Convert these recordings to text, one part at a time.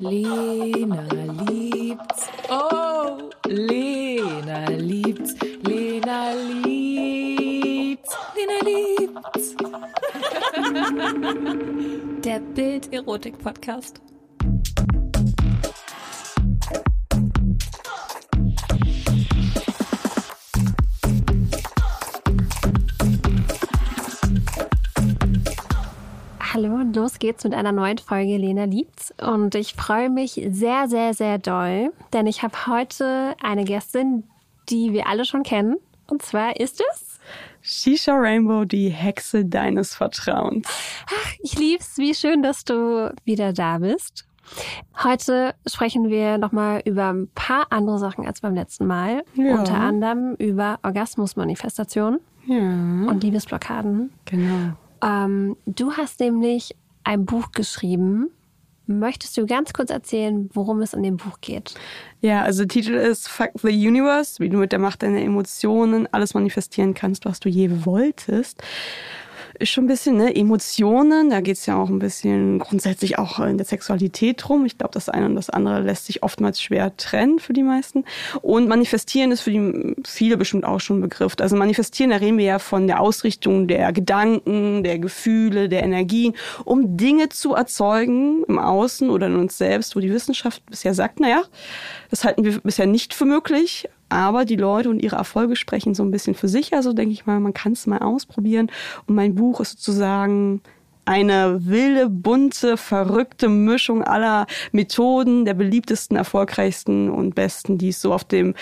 Lena liebt's. Oh, Lena liebt's. Lena liebt's. Lena liebt's. Der Bild-Erotik-Podcast. Hallo und los geht's mit einer neuen Folge Lena liebt's. Und ich freue mich sehr, sehr, sehr doll, denn ich habe heute eine Gästin, die wir alle schon kennen. Und zwar ist es Shisha Rainbow, die Hexe deines Vertrauens. Ach, ich lieb's. Wie schön, dass du wieder da bist. Heute sprechen wir nochmal über ein paar andere Sachen als beim letzten Mal. Ja. Unter anderem über Orgasmusmanifestation Ja, und Liebesblockaden. genau. Ähm, du hast nämlich ein Buch geschrieben. Möchtest du ganz kurz erzählen, worum es in dem Buch geht? Ja, also der Titel ist Fuck the Universe, wie du mit der Macht deiner Emotionen alles manifestieren kannst, was du je wolltest. Ist schon ein bisschen, ne, Emotionen, da geht's ja auch ein bisschen grundsätzlich auch in der Sexualität drum. Ich glaube, das eine und das andere lässt sich oftmals schwer trennen für die meisten. Und manifestieren ist für die viele bestimmt auch schon ein Begriff. Also manifestieren, da reden wir ja von der Ausrichtung der Gedanken, der Gefühle, der Energien, um Dinge zu erzeugen im Außen oder in uns selbst, wo die Wissenschaft bisher sagt, naja, das halten wir bisher nicht für möglich. Aber die Leute und ihre Erfolge sprechen so ein bisschen für sich. Also denke ich mal, man kann es mal ausprobieren. Und mein Buch ist sozusagen eine wilde, bunte, verrückte Mischung aller Methoden, der beliebtesten, erfolgreichsten und besten, die es so auf dem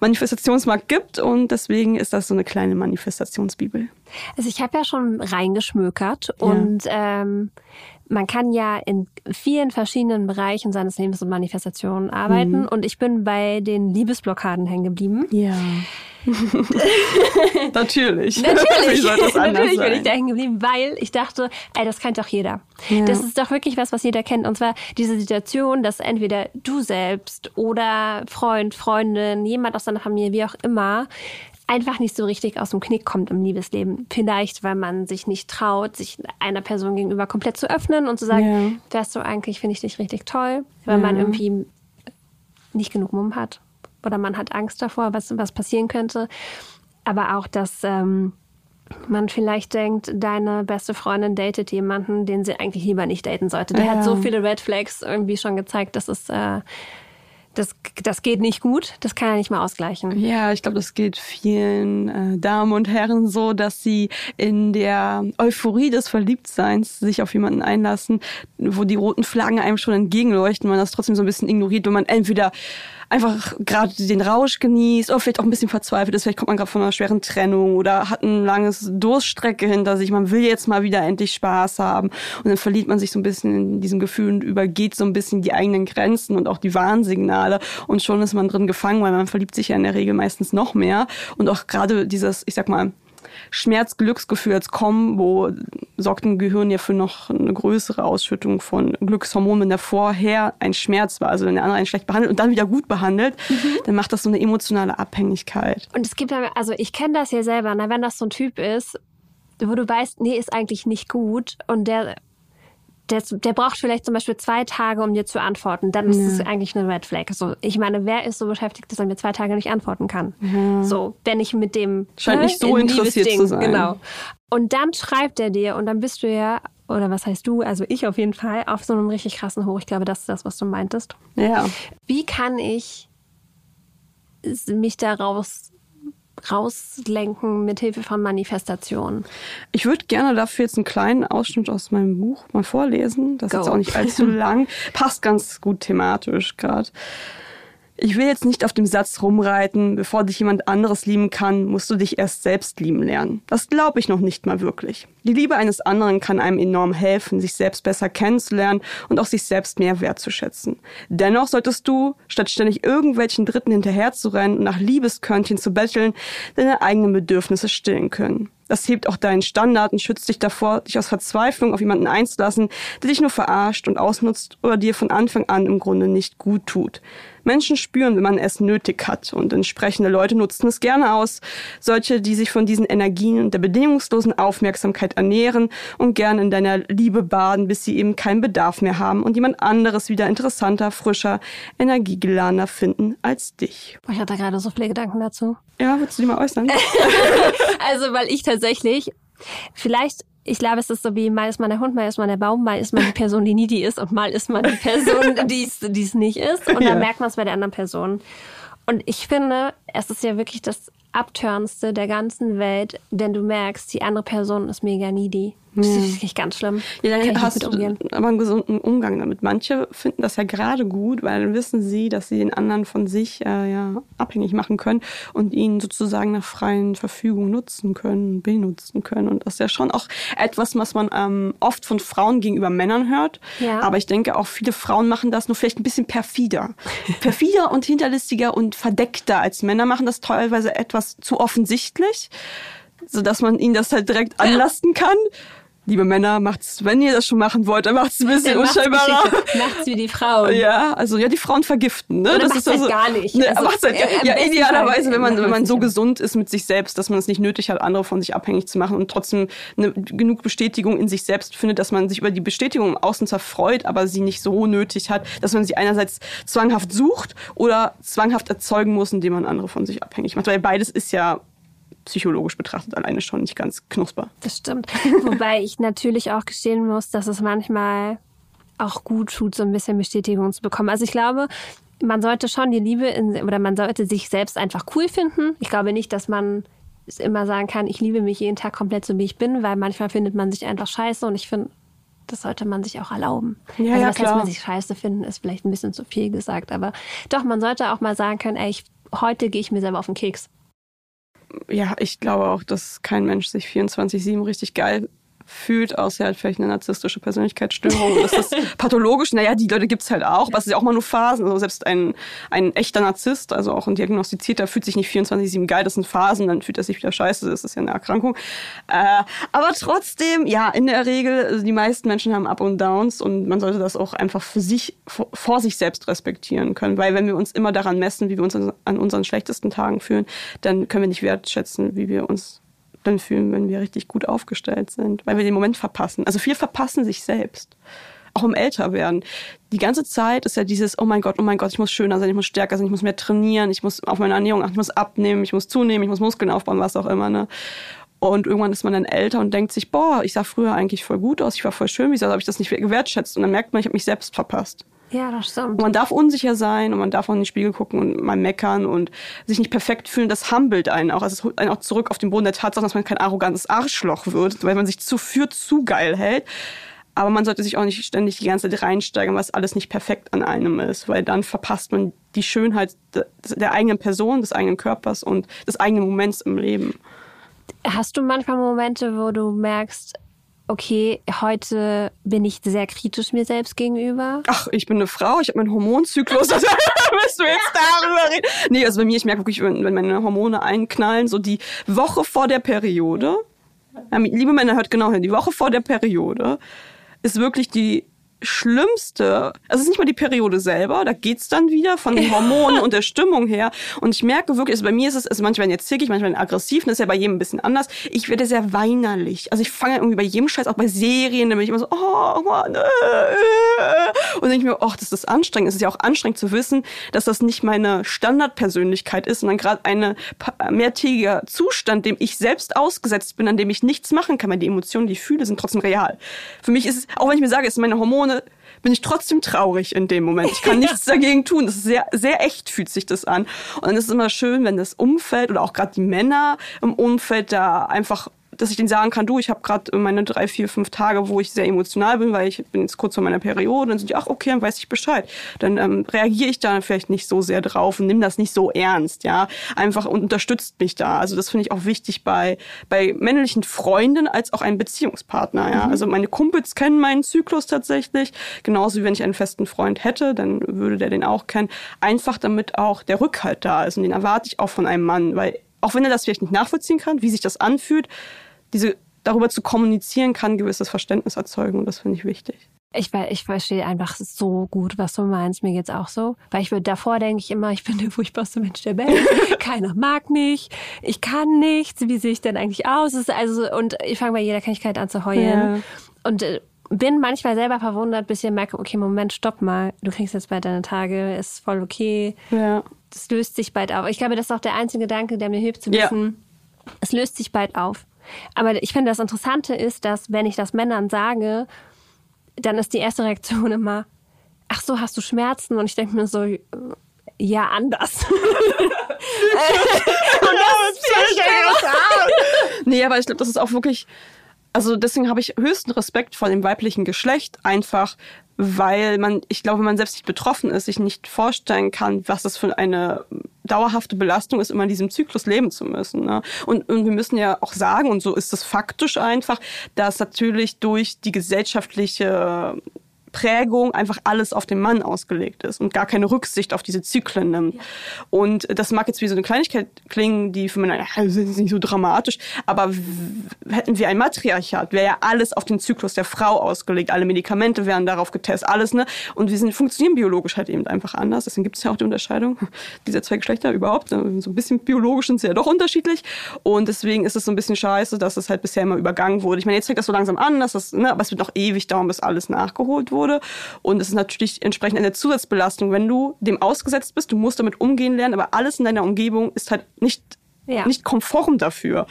Manifestationsmarkt gibt. Und deswegen ist das so eine kleine Manifestationsbibel. Also ich habe ja schon reingeschmökert und ähm, man kann ja in vielen verschiedenen Bereichen seines Lebens und Manifestationen arbeiten Mhm. und ich bin bei den Liebesblockaden hängen geblieben. Ja. Natürlich. Natürlich, natürlich bin ich da hängen geblieben, weil ich dachte, ey, das kennt doch jeder. Ja. Das ist doch wirklich was, was jeder kennt. Und zwar diese Situation, dass entweder du selbst oder Freund, Freundin, jemand aus deiner Familie, wie auch immer, einfach nicht so richtig aus dem Knick kommt im Liebesleben. Vielleicht, weil man sich nicht traut, sich einer Person gegenüber komplett zu öffnen und zu sagen, weißt du, eigentlich finde ich dich richtig toll, weil man irgendwie nicht genug Mumm hat oder man hat Angst davor, was, was passieren könnte. Aber auch, dass ähm, man vielleicht denkt, deine beste Freundin datet jemanden, den sie eigentlich lieber nicht daten sollte. Der Ja. hat so viele Red Flags irgendwie schon gezeigt, dass es äh, das, das geht nicht gut. Das kann er nicht mal ausgleichen. Ja, ich glaube, das geht vielen äh, Damen und Herren so, dass sie in der Euphorie des Verliebtseins sich auf jemanden einlassen, wo die roten Flaggen einem schon entgegenleuchten, man das trotzdem so ein bisschen ignoriert, wenn man entweder einfach gerade den Rausch genießt oder vielleicht auch ein bisschen verzweifelt ist, vielleicht kommt man gerade von einer schweren Trennung oder hat ein langes Durststrecke hinter sich, man will jetzt mal wieder endlich Spaß haben. Und dann verliert man sich so ein bisschen in diesem Gefühl und übergeht so ein bisschen die eigenen Grenzen und auch die Warnsignale. Und schon ist man drin gefangen, weil man verliebt sich ja in der Regel meistens noch mehr. Und auch gerade dieses, ich sag mal, Schmerz-Glücksgefühl als Kombo sorgt im Gehirn ja für noch eine größere Ausschüttung von Glückshormonen, wenn der vorher ein Schmerz war, also wenn der andere einen schlecht behandelt und dann wieder gut behandelt, dann macht das so eine emotionale Abhängigkeit. Und es gibt, also ich kenne das ja selber, na, wenn das so ein Typ ist, wo du weißt, nee, ist eigentlich nicht gut und der, der, der braucht vielleicht zum Beispiel zwei Tage, um dir zu antworten, dann ist es eigentlich eine Red Flag. So, ich meine, wer ist so beschäftigt, dass er mir zwei Tage nicht antworten kann? So, wenn ich mit dem Scheint nicht so in interessiert Liebesding, zu sein. Genau. Und dann schreibt er dir und dann bist du ja, oder was heißt du, also ich auf jeden Fall, auf so einem richtig krassen Hoch. Ich glaube, das ist das, was du meintest. Ja. Wie kann ich mich daraus rauslenken mit Hilfe von Manifestationen? Ich würde gerne dafür jetzt einen kleinen Ausschnitt aus meinem Buch mal vorlesen. Das ist Go. jetzt auch nicht allzu lang. Passt ganz gut thematisch gerade. Ich will jetzt nicht auf dem Satz rumreiten, bevor dich jemand anderes lieben kann, musst du dich erst selbst lieben lernen. Das glaube ich noch nicht mal wirklich. Die Liebe eines anderen kann einem enorm helfen, sich selbst besser kennenzulernen und auch sich selbst mehr wertzuschätzen. Dennoch solltest du, statt ständig irgendwelchen Dritten hinterherzurennen und nach Liebeskörnchen zu betteln, deine eigenen Bedürfnisse stillen können. Das hebt auch deinen Standard und schützt dich davor, dich aus Verzweiflung auf jemanden einzulassen, der dich nur verarscht und ausnutzt oder dir von Anfang an im Grunde nicht gut tut. Menschen spüren, wenn man es nötig hat und entsprechende Leute nutzen es gerne aus. Solche, die sich von diesen Energien und der bedingungslosen Aufmerksamkeit ernähren und gern in deiner Liebe baden, bis sie eben keinen Bedarf mehr haben und jemand anderes wieder interessanter, frischer, energiegeladener finden als dich. Ich hatte gerade so viele Gedanken dazu. Ja, willst du die mal äußern? also, weil ich tatsächlich vielleicht ich glaube, es ist so wie mal ist man der Hund, mal ist man der Baum, mal ist man die Person, die needy ist und mal ist man die Person, die es nicht ist. Und dann ja. merkt man es bei der anderen Person. Und ich finde, es ist ja wirklich das Abturnste der ganzen Welt, denn du merkst, die andere Person ist mega needy. Das ist wirklich ganz schlimm. Ja, dann hast du aber einen gesunden Umgang damit. Manche finden das ja gerade gut, weil dann wissen sie, dass sie den anderen von sich äh, ja, abhängig machen können und ihn sozusagen nach freien Verfügung nutzen können, benutzen können. Und das ist ja schon auch etwas, was man ähm, oft von Frauen gegenüber Männern hört. Ja. Aber ich denke auch viele Frauen machen das nur vielleicht ein bisschen perfider. perfider und hinterlistiger und verdeckter als Männer machen das teilweise etwas zu offensichtlich sodass man ihnen das halt direkt anlasten kann liebe Männer, macht's, wenn ihr das schon machen wollt, dann macht's ein bisschen ja, unscheinbarer. Macht's wie die Frauen. Ja, also ja, die Frauen vergiften, ne? Oder das ist halt also, gar nicht. Ne, also, macht's halt, ja, ja idealerweise, wenn man, wenn man so gesund ist mit sich selbst, dass man es nicht nötig hat, andere von sich abhängig zu machen und trotzdem eine, genug Bestätigung in sich selbst findet, dass man sich über die Bestätigung im Außen zerfreut, aber sie nicht so nötig hat, dass man sie einerseits zwanghaft sucht oder zwanghaft erzeugen muss, indem man andere von sich abhängig macht. Weil beides ist ja psychologisch betrachtet alleine schon nicht ganz knusper. Das stimmt. Wobei ich natürlich auch gestehen muss, dass es manchmal auch gut tut, so ein bisschen Bestätigung zu bekommen. Also ich glaube, man sollte schon die Liebe in, oder man sollte sich selbst einfach cool finden. Ich glaube nicht, dass man immer sagen kann, ich liebe mich jeden Tag komplett so, wie ich bin, weil manchmal findet man sich einfach scheiße und ich finde, das sollte man sich auch erlauben. Ja, also ja, das klar. heißt, man sich scheiße finden, ist vielleicht ein bisschen zu viel gesagt, aber doch, man sollte auch mal sagen können, ey, ich, heute gehe ich mir selber auf den Keks ja, ich glaube auch, dass kein Mensch sich 24-7 richtig geil fühlt, außer er hat vielleicht eine narzisstische Persönlichkeitsstörung. Das ist pathologisch. Naja, die Leute gibt's halt auch, aber es ist ja auch mal nur Phasen. Also selbst ein, ein echter Narzisst, also auch ein diagnostizierter, fühlt sich nicht 24-7 geil, das sind Phasen, dann fühlt er sich wieder scheiße, das ist ja eine Erkrankung. Äh, aber trotzdem, ja, in der Regel, also die meisten Menschen haben Up und Downs und man sollte das auch einfach für sich, vor, vor sich selbst respektieren können. Weil wenn wir uns immer daran messen, wie wir uns an unseren schlechtesten Tagen fühlen, dann können wir nicht wertschätzen, wie wir uns dann fühlen, wenn wir richtig gut aufgestellt sind, weil wir den Moment verpassen. Also viele verpassen sich selbst. Auch im Älterwerden. Die ganze Zeit ist ja dieses, oh mein Gott, oh mein Gott, ich muss schöner sein, ich muss stärker sein, ich muss mehr trainieren, ich muss auf meine Ernährung achten, ich muss abnehmen, ich muss zunehmen, ich muss Muskeln aufbauen, was auch immer. Ne? Und irgendwann ist man dann älter und denkt sich, boah, ich sah früher eigentlich voll gut aus, ich war voll schön, wieso habe ich das nicht gewertschätzt? Und dann merkt man, ich habe mich selbst verpasst. Ja, das stimmt. Und man darf unsicher sein und man darf auch in den Spiegel gucken und mal meckern und sich nicht perfekt fühlen. Das humbelt einen auch. Also es holt einen auch zurück auf den Boden der Tatsache, dass man kein arrogantes Arschloch wird, weil man sich zu für zu geil hält. Aber man sollte sich auch nicht ständig die ganze Zeit reinsteigen, was alles nicht perfekt an einem ist, weil dann verpasst man die Schönheit der eigenen Person, des eigenen Körpers und des eigenen Moments im Leben. Hast du manchmal Momente, wo du merkst, okay, heute bin ich sehr kritisch mir selbst gegenüber? Ach, ich bin eine Frau, ich habe meinen Hormonzyklus. Also, willst du jetzt darüber reden? Nee, also bei mir, ich merke wirklich, wenn meine Hormone einknallen, so die Woche vor der Periode, liebe Männer, hört genau hin, die Woche vor der Periode ist wirklich die Schlimmste, also es ist nicht mal die Periode selber, da geht's dann wieder von den Hormonen und der Stimmung her. Und ich merke wirklich, also bei mir ist es, also manchmal jetzt zickig, manchmal aggressiv, das ist ja bei jedem ein bisschen anders. Ich werde sehr weinerlich. Also ich fange irgendwie bei jedem Scheiß, auch bei Serien, da bin ich immer so, oh Mann, äh, äh. und denke ich mir, ach, das ist anstrengend. Es ist ja auch anstrengend zu wissen, dass das nicht meine Standardpersönlichkeit ist, sondern gerade ein mehrtägiger Zustand, dem ich selbst ausgesetzt bin, an dem ich nichts machen kann, weil die Emotionen, die ich fühle, sind trotzdem real. Für mich ist es, auch wenn ich mir sage, es sind meine Hormone, Hormone bin ich trotzdem traurig in dem Moment. Ich kann nichts dagegen tun. Das ist sehr, sehr echt fühlt sich das an. Und dann ist es immer schön, wenn das Umfeld oder auch gerade die Männer im Umfeld da einfach dass ich denen sagen kann, du, ich habe gerade meine drei, vier, fünf Tage, wo ich sehr emotional bin, weil ich bin jetzt kurz vor meiner Periode. Dann sind die, ach okay, dann weiß ich Bescheid. Dann ähm, reagiere ich da vielleicht nicht so sehr drauf und nimm das nicht so ernst, ja. Einfach und unterstützt mich da. Also das finde ich auch wichtig bei bei männlichen Freunden als auch einem Beziehungspartner, ja. Mhm. Also meine Kumpels kennen meinen Zyklus tatsächlich, genauso wie wenn ich einen festen Freund hätte, dann würde der den auch kennen. Einfach damit auch der Rückhalt da ist und den erwarte ich auch von einem Mann, weil auch wenn er das vielleicht nicht nachvollziehen kann, wie sich das anfühlt, diese darüber zu kommunizieren kann, gewisses Verständnis erzeugen. Und das finde ich wichtig. Ich, ich verstehe einfach so gut, was du meinst. Mir geht's auch so. Weil ich würde davor denke ich immer, ich bin der furchtbarste Mensch der Welt. Keiner mag mich. Ich kann nichts. Wie sehe ich denn eigentlich aus? also, und ich fange bei jeder Kleinigkeit an zu heulen. Ja. Und äh, bin manchmal selber verwundert, bis ich merke, okay, Moment, stopp mal. Du kriegst jetzt bald deine Tage, ist voll okay. Ja. Das löst sich bald auf. Ich glaube, das ist auch der einzige Gedanke, der mir hilft zu wissen, ja. es löst sich bald auf. Aber ich finde, das Interessante ist, dass wenn ich das Männern sage, dann ist die erste Reaktion immer, ach so, hast du Schmerzen? Und ich denke mir so, ja, anders. und das ist nee, aber ich glaube, das ist auch wirklich, also deswegen habe ich höchsten Respekt vor dem weiblichen Geschlecht, einfach weil man, ich glaube, wenn man selbst nicht betroffen ist, sich nicht vorstellen kann, was das für eine dauerhafte Belastung ist, immer in diesem Zyklus leben zu müssen. Ne? Und, und wir müssen ja auch sagen, und so ist es faktisch einfach, dass natürlich durch die gesellschaftliche Prägung einfach alles auf den Mann ausgelegt ist und gar keine Rücksicht auf diese Zyklen nimmt. Ja. Und das mag jetzt wie so eine Kleinigkeit klingen, die für mich, ja, ist nicht so dramatisch, aber hätten wir ein Matriarchat, wäre ja alles auf den Zyklus der Frau ausgelegt. Alle Medikamente wären darauf getestet, alles, ne? Und wir sind, funktionieren biologisch halt eben einfach anders. Deswegen gibt es ja auch die Unterscheidung dieser zwei Geschlechter überhaupt. So ein bisschen biologisch sind sie ja doch unterschiedlich. Und deswegen ist es so ein bisschen scheiße, dass es halt bisher immer übergangen wurde. Ich meine, jetzt fängt das so langsam an, dass das, ne, aber es wird noch ewig dauern, bis alles nachgeholt wurde wurde. Und es ist natürlich entsprechend eine Zusatzbelastung, wenn du dem ausgesetzt bist. Du musst damit umgehen lernen, aber alles in deiner Umgebung ist halt nicht ja. nicht konform dafür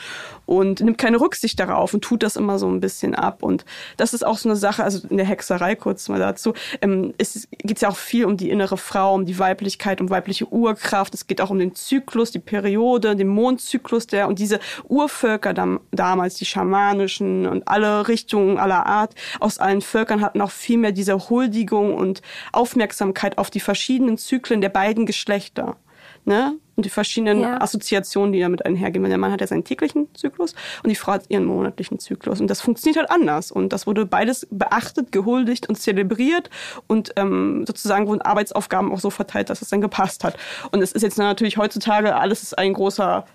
und nimmt keine Rücksicht darauf und tut das immer so ein bisschen ab. Und das ist auch so eine Sache, also in der Hexerei kurz mal dazu, ähm, es geht ja auch viel um die innere Frau, um die Weiblichkeit, um weibliche Urkraft. Es geht auch um den Zyklus, die Periode, den Mondzyklus, der und diese Urvölker dam damals, die schamanischen und alle Richtungen aller Art aus allen Völkern hatten auch viel mehr diese Huldigung und Aufmerksamkeit auf die verschiedenen Zyklen der beiden Geschlechter ne? Und die verschiedenen ja. Assoziationen, die damit einhergehen. Der Mann hat ja seinen täglichen Zyklus und die Frau hat ihren monatlichen Zyklus. Und das funktioniert halt anders. Und das wurde beides beachtet, gehuldigt und zelebriert. Und ähm, sozusagen wurden Arbeitsaufgaben auch so verteilt, dass es dann gepasst hat. Und es ist jetzt natürlich heutzutage, alles ist ein großer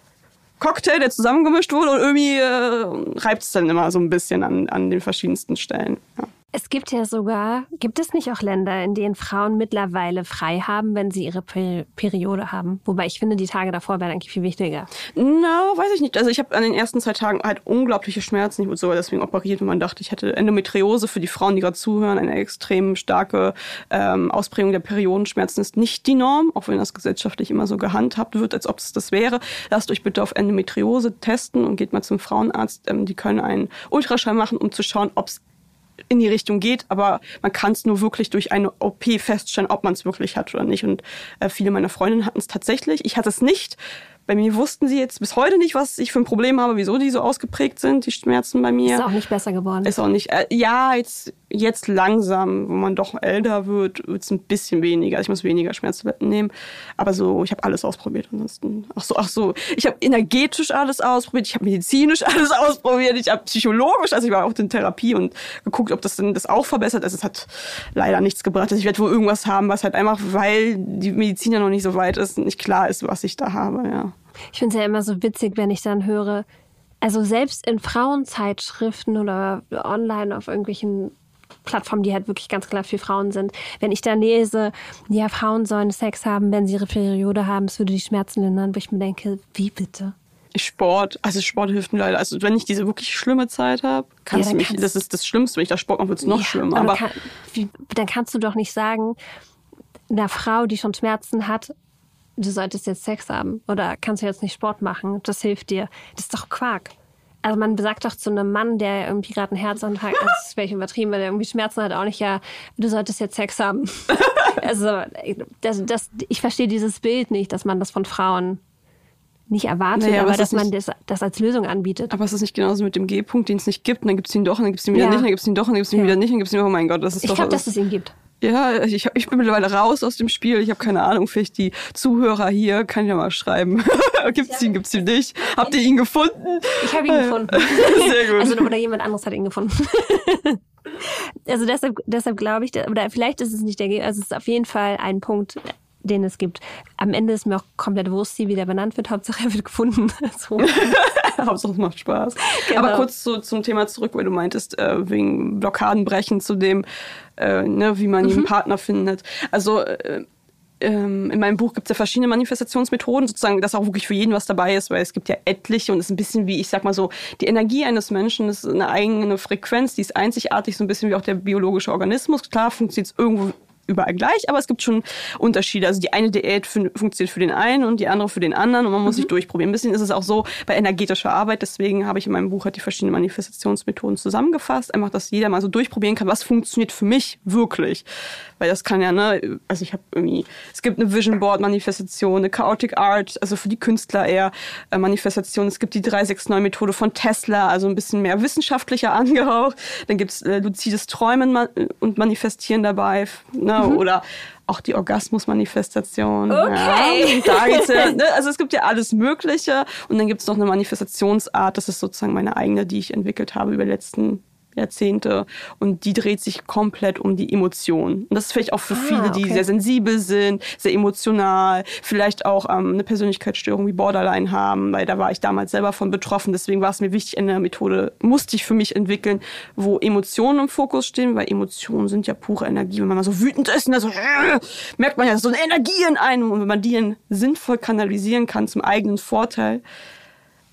Cocktail, der zusammengemischt wurde und irgendwie äh, reibt es dann immer so ein bisschen an, an den verschiedensten Stellen. Ja. Es gibt ja sogar, gibt es nicht auch Länder, in denen Frauen mittlerweile frei haben, wenn sie ihre per Periode haben? Wobei ich finde, die Tage davor wären eigentlich viel wichtiger. Na, weiß ich nicht. Also ich habe an den ersten zwei Tagen halt unglaubliche Schmerzen. Ich wurde sogar deswegen operiert, wenn man dachte, ich hätte Endometriose für die Frauen, die gerade zuhören. Eine extrem starke ähm, Ausprägung der Periodenschmerzen ist nicht die Norm, auch wenn das gesellschaftlich immer so gehandhabt wird, als ob es das wäre. Lasst euch bitte auf Endometriose testen und geht mal zum Frauenarzt. Ähm, die können einen Ultraschall machen, um zu schauen, ob es in die Richtung geht, aber man kann es nur wirklich durch eine OP feststellen, ob man es wirklich hat oder nicht. Und äh, viele meiner Freundinnen hatten es tatsächlich. Ich hatte es nicht. Bei mir wussten sie jetzt bis heute nicht, was ich für ein Problem habe, wieso die so ausgeprägt sind, die Schmerzen bei mir. Ist auch nicht besser geworden. Ist auch nicht. Äh, ja, jetzt, jetzt langsam, wo man doch älter wird, wird es ein bisschen weniger. Ich muss weniger Schmerztabletten nehmen. Aber so, ich habe alles ausprobiert. Ansonsten, ach so, ach so. Ich habe energetisch alles ausprobiert, ich habe medizinisch alles ausprobiert, ich habe psychologisch, also ich war auch in Therapie und geguckt, ob das denn das auch verbessert. Also es hat leider nichts gebracht. Also ich werde wohl irgendwas haben, was halt einfach, weil die Medizin ja noch nicht so weit ist, nicht klar ist, was ich da habe, ja. Ich finde es ja immer so witzig, wenn ich dann höre, also selbst in Frauenzeitschriften oder online auf irgendwelchen Plattformen, die halt wirklich ganz klar für Frauen sind. Wenn ich da lese, ja, Frauen sollen Sex haben, wenn sie ihre Periode haben, es würde die Schmerzen lindern, wo ich mir denke, wie bitte? Sport, also Sport hilft mir leider. Also wenn ich diese wirklich schlimme Zeit habe, kannst ja, du mich, kannst das ist das Schlimmste, wenn ich da Sport mache, wird es noch ja, schlimmer. Aber, aber kann, wie, dann kannst du doch nicht sagen, einer Frau, die schon Schmerzen hat, du solltest jetzt Sex haben oder kannst du jetzt nicht Sport machen, das hilft dir. Das ist doch Quark. Also man sagt doch zu einem Mann, der irgendwie gerade einen Herzinfarkt hat, das wäre ich übertrieben, weil der irgendwie Schmerzen hat, auch nicht, ja, du solltest jetzt Sex haben. also das, das, ich verstehe dieses Bild nicht, dass man das von Frauen nicht erwartet, naja, aber, aber dass man das, das als Lösung anbietet. Aber es ist nicht genauso mit dem G-Punkt, den es nicht gibt, und dann gibt es ihn doch, und dann gibt es ihn wieder ja. nicht, und dann gibt es ihn doch, und dann gibt es ihn ja. wieder nicht, und dann gibt es ihn, oh mein Gott, das ist ich doch... Ich glaube, dass es ihn gibt. Ja, ich, ich bin mittlerweile raus aus dem Spiel. Ich habe keine Ahnung, vielleicht die Zuhörer hier, kann ja mal schreiben. gibt's ihn, gibt's ihn nicht? Habt ihr ihn gefunden? Ich habe ihn gefunden. Sehr gut. Also, oder jemand anderes hat ihn gefunden. also deshalb, deshalb glaube ich, oder vielleicht ist es nicht der, also es ist auf jeden Fall ein Punkt, den es gibt. Am Ende ist mir auch komplett Wurst, wie der benannt wird. Hauptsache er wird gefunden. so. Hauptsache es macht Spaß. Genau. Aber kurz so zum Thema zurück, weil du meintest, äh, wegen Blockaden brechen zu dem, äh, ne, wie man mhm. einen Partner findet. Also äh, ähm, in meinem Buch gibt es ja verschiedene Manifestationsmethoden, sozusagen, dass auch wirklich für jeden was dabei ist, weil es gibt ja etliche und es ist ein bisschen wie, ich sag mal so, die Energie eines Menschen ist eine eigene Frequenz, die ist einzigartig, so ein bisschen wie auch der biologische Organismus. Klar funktioniert es irgendwo überall gleich, aber es gibt schon Unterschiede. Also die eine Diät funktioniert für den einen und die andere für den anderen und man muss mhm. sich durchprobieren. Ein bisschen ist es auch so bei energetischer Arbeit, deswegen habe ich in meinem Buch halt die verschiedenen Manifestationsmethoden zusammengefasst, einfach, dass jeder mal so durchprobieren kann, was funktioniert für mich wirklich. Weil das kann ja, ne, also ich habe irgendwie, es gibt eine Vision Board Manifestation, eine Chaotic Art, also für die Künstler eher äh, Manifestation. Es gibt die 369 Methode von Tesla, also ein bisschen mehr wissenschaftlicher angehaucht. Dann gibt's äh, luzides Träumen und Manifestieren dabei. Ne? Mhm. oder auch die Orgasmusmanifestation. Okay. Ja, da geht's ja, ne? Also es gibt ja alles Mögliche. Und dann gibt es noch eine Manifestationsart, das ist sozusagen meine eigene, die ich entwickelt habe über die letzten Jahrzehnte und die dreht sich komplett um die Emotionen. Und das ist vielleicht auch für ah, viele, die okay. sehr sensibel sind, sehr emotional, vielleicht auch ähm, eine Persönlichkeitsstörung wie Borderline haben, weil da war ich damals selber von betroffen. Deswegen war es mir wichtig, eine Methode musste ich für mich entwickeln, wo Emotionen im Fokus stehen, weil Emotionen sind ja pure Energie. Wenn man mal so wütend ist, dann so, äh, merkt man ja so eine Energie in einem. Und wenn man die sinnvoll kanalisieren kann zum eigenen Vorteil,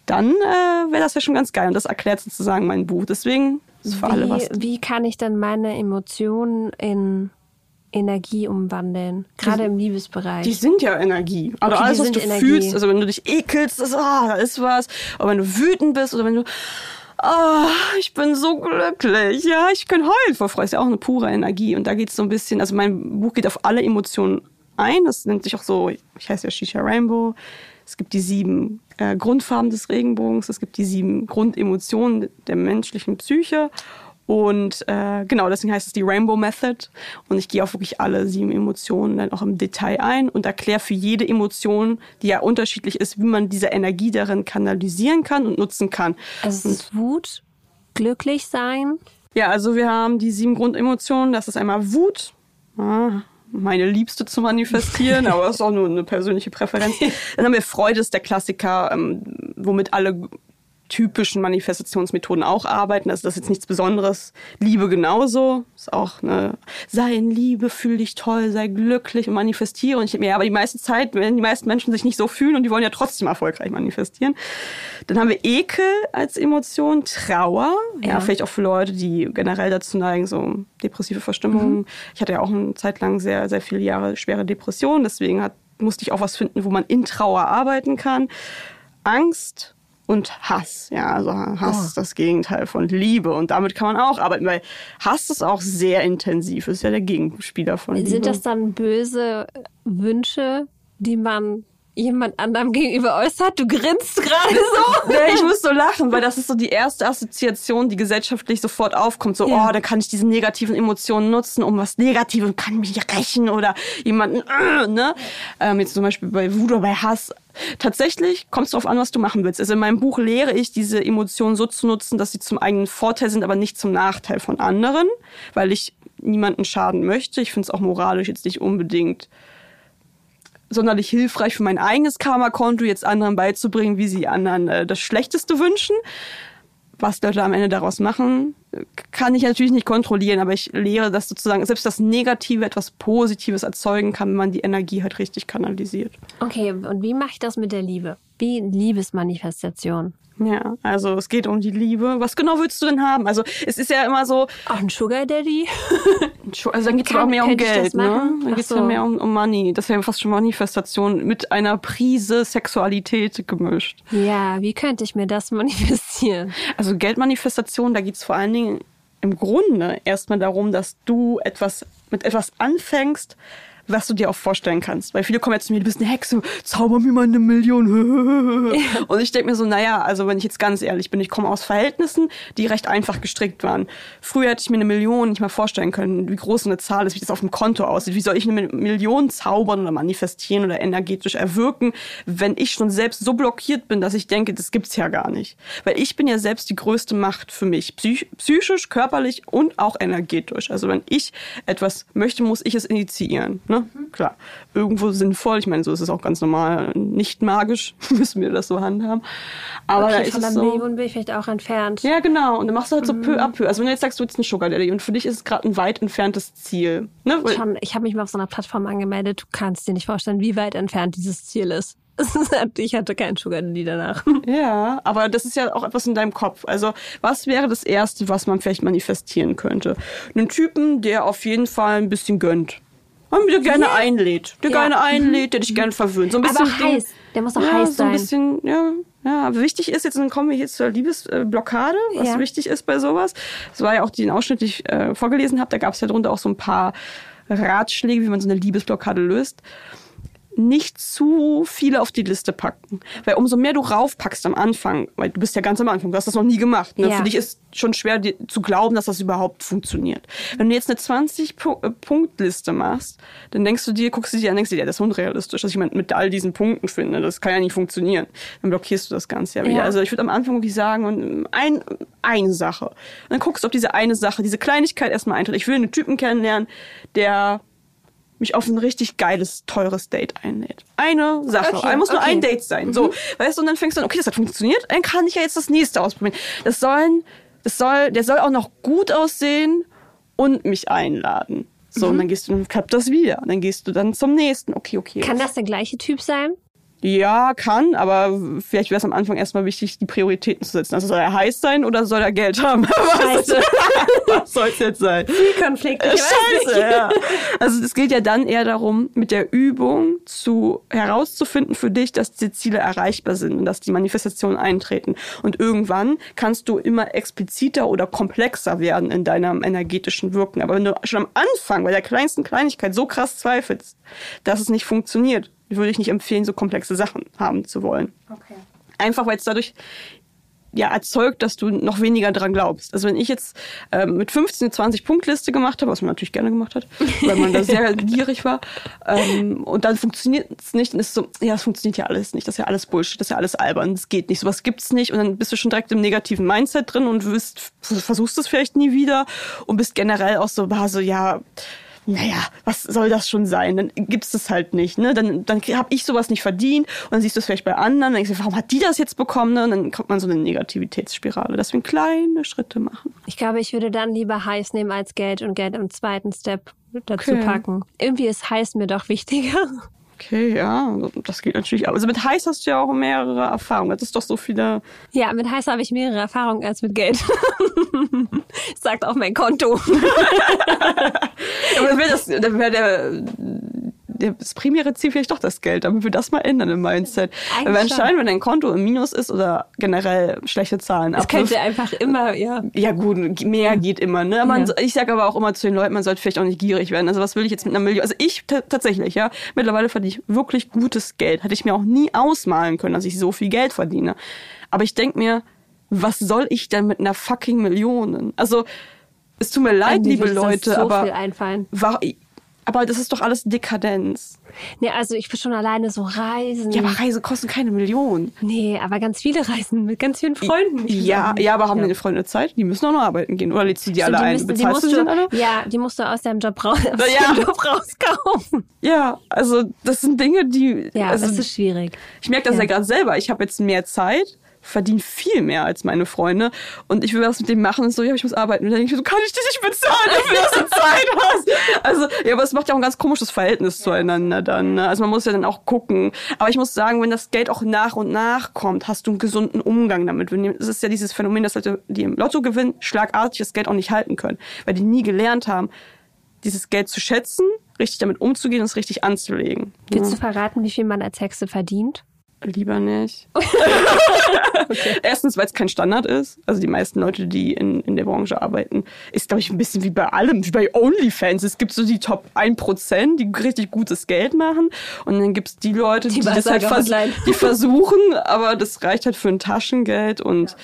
dann äh, wäre das ja schon ganz geil. Und das erklärt sozusagen mein Buch. Deswegen ist für wie, alle was. Wie kann ich denn meine Emotionen in Energie umwandeln, gerade im Liebesbereich. Die sind ja Energie. Also okay, alles, was du Energie. fühlst, also wenn du dich ekelst, ist, ah, da ist was. Aber wenn du wütend bist oder wenn du, ah, ich bin so glücklich, ja, ich kann heulen vor Freude, ist ja auch eine pure Energie. Und da geht es so ein bisschen, also mein Buch geht auf alle Emotionen ein. Das nennt sich auch so, ich heiße ja Shisha Rainbow. Es gibt die sieben äh, Grundfarben des Regenbogens, es gibt die sieben Grundemotionen der menschlichen Psyche. Und äh, genau, deswegen heißt es die Rainbow Method. Und ich gehe auf wirklich alle sieben Emotionen dann auch im Detail ein und erkläre für jede Emotion, die ja unterschiedlich ist, wie man diese Energie darin kanalisieren kann und nutzen kann. Also es ist Wut, glücklich sein. Ja, also wir haben die sieben Grundemotionen. Das ist einmal Wut. Ah, meine Liebste zu manifestieren, aber das ist auch nur eine persönliche Präferenz. Dann haben wir Freude, ist der Klassiker, ähm, womit alle typischen Manifestationsmethoden auch arbeiten. Also das ist jetzt nichts Besonderes. Liebe genauso. Ist auch eine, sei in Liebe, fühl dich toll, sei glücklich und manifestiere. Und ich mir, ja, aber die meiste Zeit, wenn die meisten Menschen sich nicht so fühlen und die wollen ja trotzdem erfolgreich manifestieren. Dann haben wir Ekel als Emotion, Trauer. Ja, ja vielleicht auch für Leute, die generell dazu neigen, so depressive Verstimmungen. Mhm. Ich hatte ja auch eine Zeit lang sehr, sehr viele Jahre schwere Depressionen. Deswegen hat, musste ich auch was finden, wo man in Trauer arbeiten kann. Angst, und Hass. Ja, also Hass oh. ist das Gegenteil von Liebe und damit kann man auch arbeiten, weil Hass ist auch sehr intensiv, ist ja der Gegenspieler von Liebe. Sind das dann böse Wünsche, die man jemand anderem gegenüber äußert? Du grinst gerade so. nee, ich muss so lachen, weil das ist so die erste Assoziation, die gesellschaftlich sofort aufkommt. So, ja. oh, da kann ich diese negativen Emotionen nutzen, um was Negatives, kann mich rächen oder jemanden, äh, ne? Ähm, jetzt zum Beispiel bei Wut oder bei Hass. Tatsächlich kommt es darauf an, was du machen willst. Also in meinem Buch lehre ich, diese Emotionen so zu nutzen, dass sie zum eigenen Vorteil sind, aber nicht zum Nachteil von anderen, weil ich niemanden schaden möchte. Ich finde es auch moralisch jetzt nicht unbedingt sonderlich hilfreich für mein eigenes Karma-Konto, jetzt anderen beizubringen, wie sie anderen äh, das Schlechteste wünschen. Was Leute am Ende daraus machen, kann ich natürlich nicht kontrollieren, aber ich lehre, dass sozusagen selbst das Negative etwas Positives erzeugen kann, wenn man die Energie halt richtig kanalisiert. Okay, und wie mache ich das mit der Liebe? Wie Liebesmanifestation? Ja, also es geht um die Liebe. Was genau willst du denn haben? Also es ist ja immer so. Ach, ein Sugar Daddy? also dann geht es auch mehr um Geld, ne? Dann geht es so. mehr um, um Money. Das wäre fast schon Manifestation mit einer Prise Sexualität gemischt. Ja, wie könnte ich mir das manifestieren? Also Geldmanifestation, da geht es vor allen Dingen im Grunde erstmal darum, dass du etwas mit etwas anfängst, was du dir auch vorstellen kannst. Weil viele kommen jetzt zu mir, du bist eine Hexe, zauber mir mal eine Million. Und ich denke mir so, naja, also wenn ich jetzt ganz ehrlich bin, ich komme aus Verhältnissen, die recht einfach gestrickt waren. Früher hätte ich mir eine Million nicht mal vorstellen können, wie groß eine Zahl ist, wie das auf dem Konto aussieht. Wie soll ich eine Million zaubern oder manifestieren oder energetisch erwirken, wenn ich schon selbst so blockiert bin, dass ich denke, das gibt's ja gar nicht. Weil ich bin ja selbst die größte Macht für mich. Psych psychisch, körperlich und auch energetisch. Also wenn ich etwas möchte, muss ich es initiieren. Ne? Ne? Klar, irgendwo sinnvoll. Ich meine, so ist es auch ganz normal. Nicht magisch müssen wir das so handhaben. Aber da okay, ist von der so. Million bin ich vielleicht auch entfernt. Ja, genau. Und dann machst du halt so Mhm. peu à peu. Also wenn du jetzt sagst, du willst einen Sugar Daddy und für dich ist es gerade ein weit entferntes Ziel. Ne? Schon, ich habe mich mal auf so einer Plattform angemeldet. Du kannst dir nicht vorstellen, wie weit entfernt dieses Ziel ist. ich hatte keinen Sugar Daddy danach. Ja, aber das ist ja auch etwas in deinem Kopf. Also, was wäre das Erste, was man vielleicht manifestieren könnte? Einen Typen, der auf jeden Fall ein bisschen gönnt. Und der gerne Ja. einlädt. Der Ja. gerne einlädt, der dich gerne verwöhnt. So ein bisschen Aber heiß. Der muss doch ja, heiß so ein sein. bisschen, ja, ja. Aber wichtig ist, jetzt dann kommen wir hier zur Liebesblockade, was Ja. wichtig ist bei sowas. Das war ja auch den Ausschnitt, den ich äh, vorgelesen habe. Da gab es ja drunter auch so ein paar Ratschläge, wie man so eine Liebesblockade löst. Nicht zu viele auf die Liste packen. Weil umso mehr du raufpackst am Anfang, weil du bist ja ganz am Anfang, du hast das noch nie gemacht. Ne? Ja. Für dich ist schon schwer zu glauben, dass das überhaupt funktioniert. Wenn du jetzt eine 20-Punkt-Liste machst, dann denkst du dir, guckst du dir an, denkst du dir, ja, das ist unrealistisch, dass ich mit, mit all diesen Punkten finde. Das kann ja nicht funktionieren. Dann blockierst du das Ganze ja wieder. Ja. Also ich würde am Anfang wirklich sagen, und ein, eine Sache. Und dann guckst du, ob diese eine Sache, diese Kleinigkeit erstmal eintritt. Ich will einen Typen kennenlernen, der mich auf ein richtig geiles, teures Date einlädt. Eine Sache. Okay, muss nur okay. ein Date sein. So, weißt du, und dann fängst du an, okay, das hat funktioniert, dann kann ich ja jetzt das nächste ausprobieren. Das sollen, das soll, der soll auch noch gut aussehen und mich einladen. So, und dann gehst du, dann klappt das wieder. Und dann gehst du dann zum nächsten. Okay, okay. Kann das der gleiche Typ sein? Ja, kann, aber vielleicht wäre es am Anfang erstmal wichtig, die Prioritäten zu setzen. Also soll er heiß sein oder soll er Geld haben? Was, was soll es jetzt sein? Konflikt. Scheiße, ja. Also es geht ja dann eher darum, mit der Übung zu herauszufinden für dich, dass die Ziele erreichbar sind und dass die Manifestationen eintreten. Und irgendwann kannst du immer expliziter oder komplexer werden in deinem energetischen Wirken. Aber wenn du schon am Anfang bei der kleinsten Kleinigkeit so krass zweifelst, dass es nicht funktioniert, würde ich nicht empfehlen, so komplexe Sachen haben zu wollen. Okay. Einfach weil es dadurch ja erzeugt, dass du noch weniger dran glaubst. Also wenn ich jetzt ähm, mit 15 eine 20 Punktliste gemacht habe, was man natürlich gerne gemacht hat, weil man da sehr gierig war, ähm, und dann funktioniert es nicht, dann ist es so, ja, es funktioniert ja alles nicht, das ist ja alles Bullshit, das ist ja alles albern, das geht nicht, sowas gibt's nicht und dann bist du schon direkt im negativen Mindset drin und wirst, versuchst es vielleicht nie wieder und bist generell auch so, war so, ja, naja, was soll das schon sein? Dann gibt's das halt nicht. Ne? Dann, dann habe ich sowas nicht verdient und dann siehst du es vielleicht bei anderen. Dann denkst du, warum hat die das jetzt bekommen? Ne? Und dann kommt man so eine Negativitätsspirale. Deswegen kleine Schritte machen. Ich glaube, ich würde dann lieber heiß nehmen als Geld und Geld im zweiten Step dazu Okay. packen. Irgendwie ist heiß mir doch wichtiger. Okay, ja, das geht natürlich auch. Also mit Heiß hast du ja auch mehrere Erfahrungen. Das ist doch so viele. Ja, mit heiß habe ich mehrere Erfahrungen als mit Geld. Sagt auch mein Konto. Aber dann wäre das, dann der, das primäre Ziel vielleicht doch das Geld, damit wir das mal ändern im Mindset. Eigentlich Weil anscheinend, wenn dein Konto im Minus ist oder generell schlechte Zahlen Es abwirft, könnte einfach immer, ja. Ja gut, mehr geht immer. Ne? Man, Ja. Ich sage aber auch immer zu den Leuten, man sollte vielleicht auch nicht gierig werden. Also was will ich jetzt mit einer Million? Also ich ta- tatsächlich, ja. Mittlerweile verdiene ich wirklich gutes Geld. Hätte ich mir auch nie ausmalen können, dass ich so viel Geld verdiene. Aber ich denk mir, was soll ich denn mit einer fucking Million? Also es tut mir leid, Mir liebe Leute, so viel aber, einfallen. war, aber das ist doch alles Dekadenz. Nee, also ich bin schon alleine so reisen. Ja, aber Reise kosten keine Million. nee, aber ganz viele reisen mit ganz vielen Freunden. Will Ja, ja, aber haben deine Freunde Zeit? Die müssen auch noch arbeiten gehen. Oder lädst du die alle Stimmt, ein? müssen- Bezahlst du die dann alle? Ja, die musst du aus deinem Job, raus, aus Ja. deinem Job rauskaufen. Ja, also das sind Dinge, die. Ja, also, das ist schwierig. ich merke das ja, ja. gerade selber. Ich habe jetzt mehr Zeit, verdiene viel mehr als meine Freunde und ich will was mit dem machen und so, ja, ich muss arbeiten. Und dann denke ich so, kann ich dich nicht bezahlen, dafür, dass du Zeit hast? Ja, aber es macht ja auch ein ganz komisches Verhältnis zueinander dann. Ne? Also man muss ja dann auch gucken. Aber ich muss sagen, wenn das Geld auch nach und nach kommt, hast du einen gesunden Umgang damit. Es ist ja dieses Phänomen, dass Leute, die im Lotto gewinnen, schlagartig das Geld auch nicht halten können, weil die nie gelernt haben, dieses Geld zu schätzen, richtig damit umzugehen und es richtig anzulegen. Willst du verraten, wie viel man als Hexe verdient? Lieber nicht. Erstens, weil es kein Standard ist. Also die meisten Leute, die in, in der Branche arbeiten, ist, glaube ich, ein bisschen wie bei allem, wie bei OnlyFans. Es gibt so die Top 1%, die richtig gutes Geld machen. Und dann gibt es die Leute, die, Die das halt vers die versuchen, aber das reicht halt für ein Taschengeld und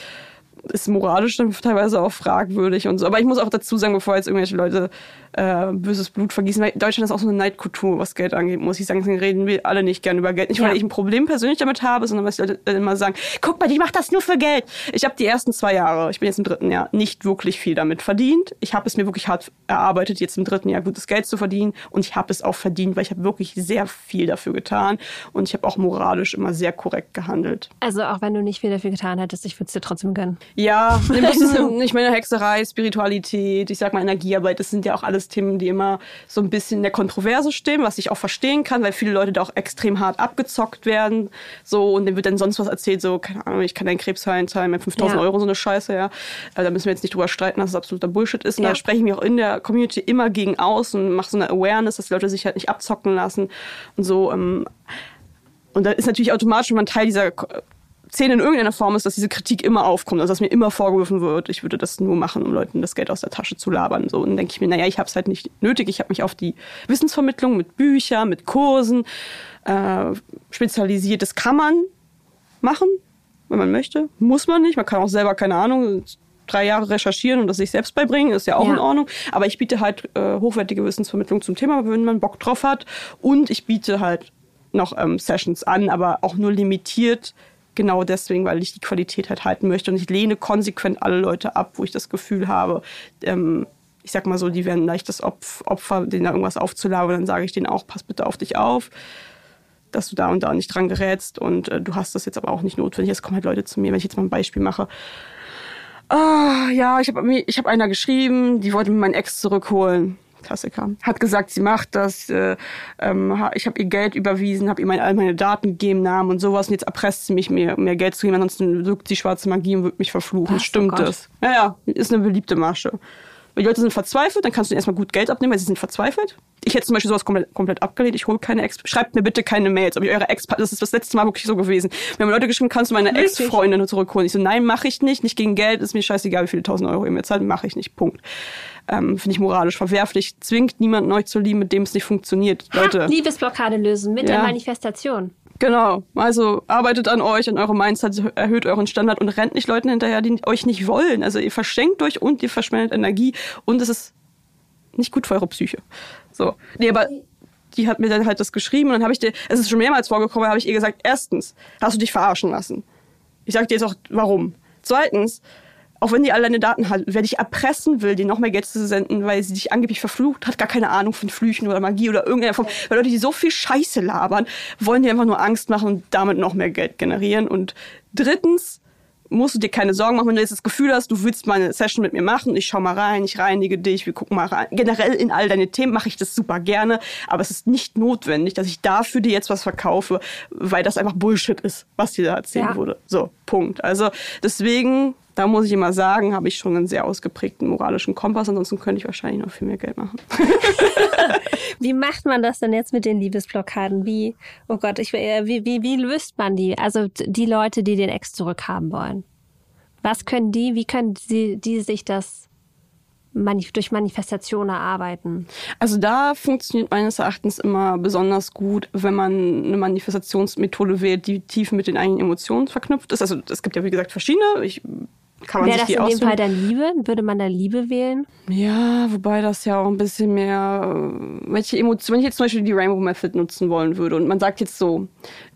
ist moralisch dann teilweise auch fragwürdig und so. Aber ich muss auch dazu sagen, bevor jetzt irgendwelche Leute äh, böses Blut vergießen, weil Deutschland ist auch so eine Neidkultur, was Geld angeht, muss ich sagen. Deswegen reden wir alle nicht gerne über Geld. Nicht, weil ja. ich ein Problem persönlich damit habe, sondern weil die Leute immer sagen, guck mal, die macht das nur für Geld. Ich habe die ersten zwei Jahre, ich bin jetzt im dritten Jahr, nicht wirklich viel damit verdient. Ich habe es mir wirklich hart erarbeitet, jetzt im dritten Jahr gutes Geld zu verdienen. Und ich habe es auch verdient, weil ich habe wirklich sehr viel dafür getan. Und ich habe auch moralisch immer sehr korrekt gehandelt. Also auch wenn du nicht viel dafür getan hättest, ich würde es dir trotzdem gönnen. Ja, ich meine Hexerei, Spiritualität, ich sag mal Energiearbeit, das sind ja auch alles Themen, die immer so ein bisschen in der Kontroverse stehen, was ich auch verstehen kann, weil viele Leute da auch extrem hart abgezockt werden. So, und dann wird dann sonst was erzählt, so, keine Ahnung, ich kann deinen Krebs heilen, zahlen mir 5000 ja. Euro, so eine Scheiße, ja. Also, da müssen wir jetzt nicht drüber streiten, dass es absoluter Bullshit ist. Und ja. da spreche ich mich auch in der Community immer gegen aus und mache so eine Awareness, dass die Leute sich halt nicht abzocken lassen und so. Ähm, und da ist natürlich automatisch, wenn man Teil dieser Szene in irgendeiner Form ist, dass diese Kritik immer aufkommt, also dass mir immer vorgeworfen wird, ich würde das nur machen, um Leuten das Geld aus der Tasche zu labern. So, und dann denke ich mir, naja, ich habe es halt nicht nötig. Ich habe mich auf die Wissensvermittlung mit Büchern, mit Kursen äh, spezialisiert. Das kann man machen, wenn man möchte. Muss man nicht. Man kann auch selber, keine Ahnung, drei Jahre recherchieren und das sich selbst beibringen, ist ja auch ja. in Ordnung. Aber ich biete halt äh, hochwertige Wissensvermittlung zum Thema, wenn man Bock drauf hat. Und ich biete halt noch ähm, Sessions an, aber auch nur limitiert genau deswegen, weil ich die Qualität halt halten möchte. Und ich lehne konsequent alle Leute ab, wo ich das Gefühl habe, ähm, ich sag mal so, die werden leicht das Opfer, denen da irgendwas aufzulabern. Dann sage ich denen auch, pass bitte auf dich auf, dass du da und da nicht dran gerätst. Und äh, du hast das jetzt aber auch nicht notwendig. Es kommen halt Leute zu mir, wenn ich jetzt mal ein Beispiel mache. Ah, ja, ich habe ich hab einer geschrieben, die wollte mir meinen Ex zurückholen. Klassiker. Hat gesagt, sie macht das. Äh, ähm, ich habe ihr Geld überwiesen, habe ihr meine, all meine Daten gegeben, Namen und sowas. Und jetzt erpresst sie mich, mir mehr Geld zu geben. Ansonsten wirkt sie schwarze Magie und wird mich verfluchen. Was, Stimmt oh das? Ja, ja, ist eine beliebte Masche. Weil die Leute sind verzweifelt, dann kannst du ihnen erstmal gut Geld abnehmen, weil sie sind verzweifelt. Ich hätte zum Beispiel sowas komplett, komplett abgelehnt. Ich hole keine Ex. Schreibt mir bitte keine Mails, ob ich eure Ex. Das ist das letzte Mal wirklich so gewesen. Wir haben Leute geschrieben, kannst du meine Ex-Freundin zurückholen? Ich so, nein, mache ich nicht. Nicht gegen Geld. Ist mir scheißegal, wie viele tausend Euro ihr mir zahlt. Mache ich nicht. Punkt ähm, finde ich moralisch verwerflich. Zwingt niemanden euch zu lieben, mit dem es nicht funktioniert. Leute. Liebesblockade lösen mit ja. der Manifestation. Genau. Also arbeitet an euch, an eurem Mindset, erhöht euren Standard und rennt nicht Leuten hinterher, die euch nicht wollen. Also ihr verschenkt euch und ihr verschwendet Energie und es ist nicht gut für eure Psyche. So. Nee, aber die hat mir dann halt das geschrieben und dann habe ich dir, es ist schon mehrmals vorgekommen, habe ich ihr gesagt, erstens, hast du dich verarschen lassen. Ich sag dir jetzt auch, warum. Zweitens, auch wenn die alle deine Daten hat, wer dich erpressen will, dir noch mehr Geld zu senden, weil sie dich angeblich verflucht hat, gar keine Ahnung von Flüchen oder Magie oder irgendeiner Form. Weil Leute, die so viel Scheiße labern, wollen dir einfach nur Angst machen und damit noch mehr Geld generieren. Und drittens, musst du dir keine Sorgen machen, wenn du jetzt das Gefühl hast, du willst mal eine Session mit mir machen, ich schau mal rein, ich reinige dich, wir gucken mal rein. Generell in all deine Themen mache ich das super gerne, aber es ist nicht notwendig, dass ich dafür dir jetzt was verkaufe, weil das einfach Bullshit ist, was dir da erzählt ja. wurde. So, Punkt. Also deswegen da muss ich immer sagen, habe ich schon einen sehr ausgeprägten moralischen Kompass. Ansonsten könnte ich wahrscheinlich noch viel mehr Geld machen. wie macht man das denn jetzt mit den Liebesblockaden? Wie, oh Gott, ich, äh, wie, wie, wie löst man die? Also die Leute, die den Ex zurückhaben wollen. Was können die, wie können die, die sich das durch Manifestation erarbeiten? Also da funktioniert meines Erachtens immer besonders gut, wenn man eine Manifestationsmethode wählt, die tief mit den eigenen Emotionen verknüpft ist. Also es gibt ja wie gesagt verschiedene. Ich kann man Wäre das in auswählen. dem Fall dann Liebe? Würde man da Liebe wählen? Ja, wobei das ja auch ein bisschen mehr, welche Emotionen, wenn ich jetzt zum Beispiel die Rainbow Method nutzen wollen würde und man sagt jetzt so,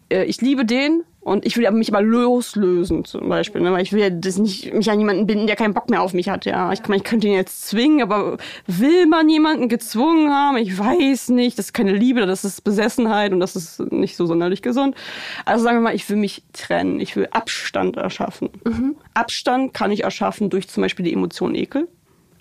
äh, ich liebe den, und ich will mich aber loslösen, zum Beispiel, ne? weil ich will das nicht mich an jemanden binden, der keinen Bock mehr auf mich hat. Ja, ich, ich könnte ihn jetzt zwingen, aber will man jemanden gezwungen haben? Ich weiß nicht. Das ist keine Liebe, das ist Besessenheit und das ist nicht so sonderlich gesund. Also sagen wir mal, ich will mich trennen. Ich will Abstand erschaffen. Mhm. Abstand kann ich erschaffen durch zum Beispiel die Emotion Ekel.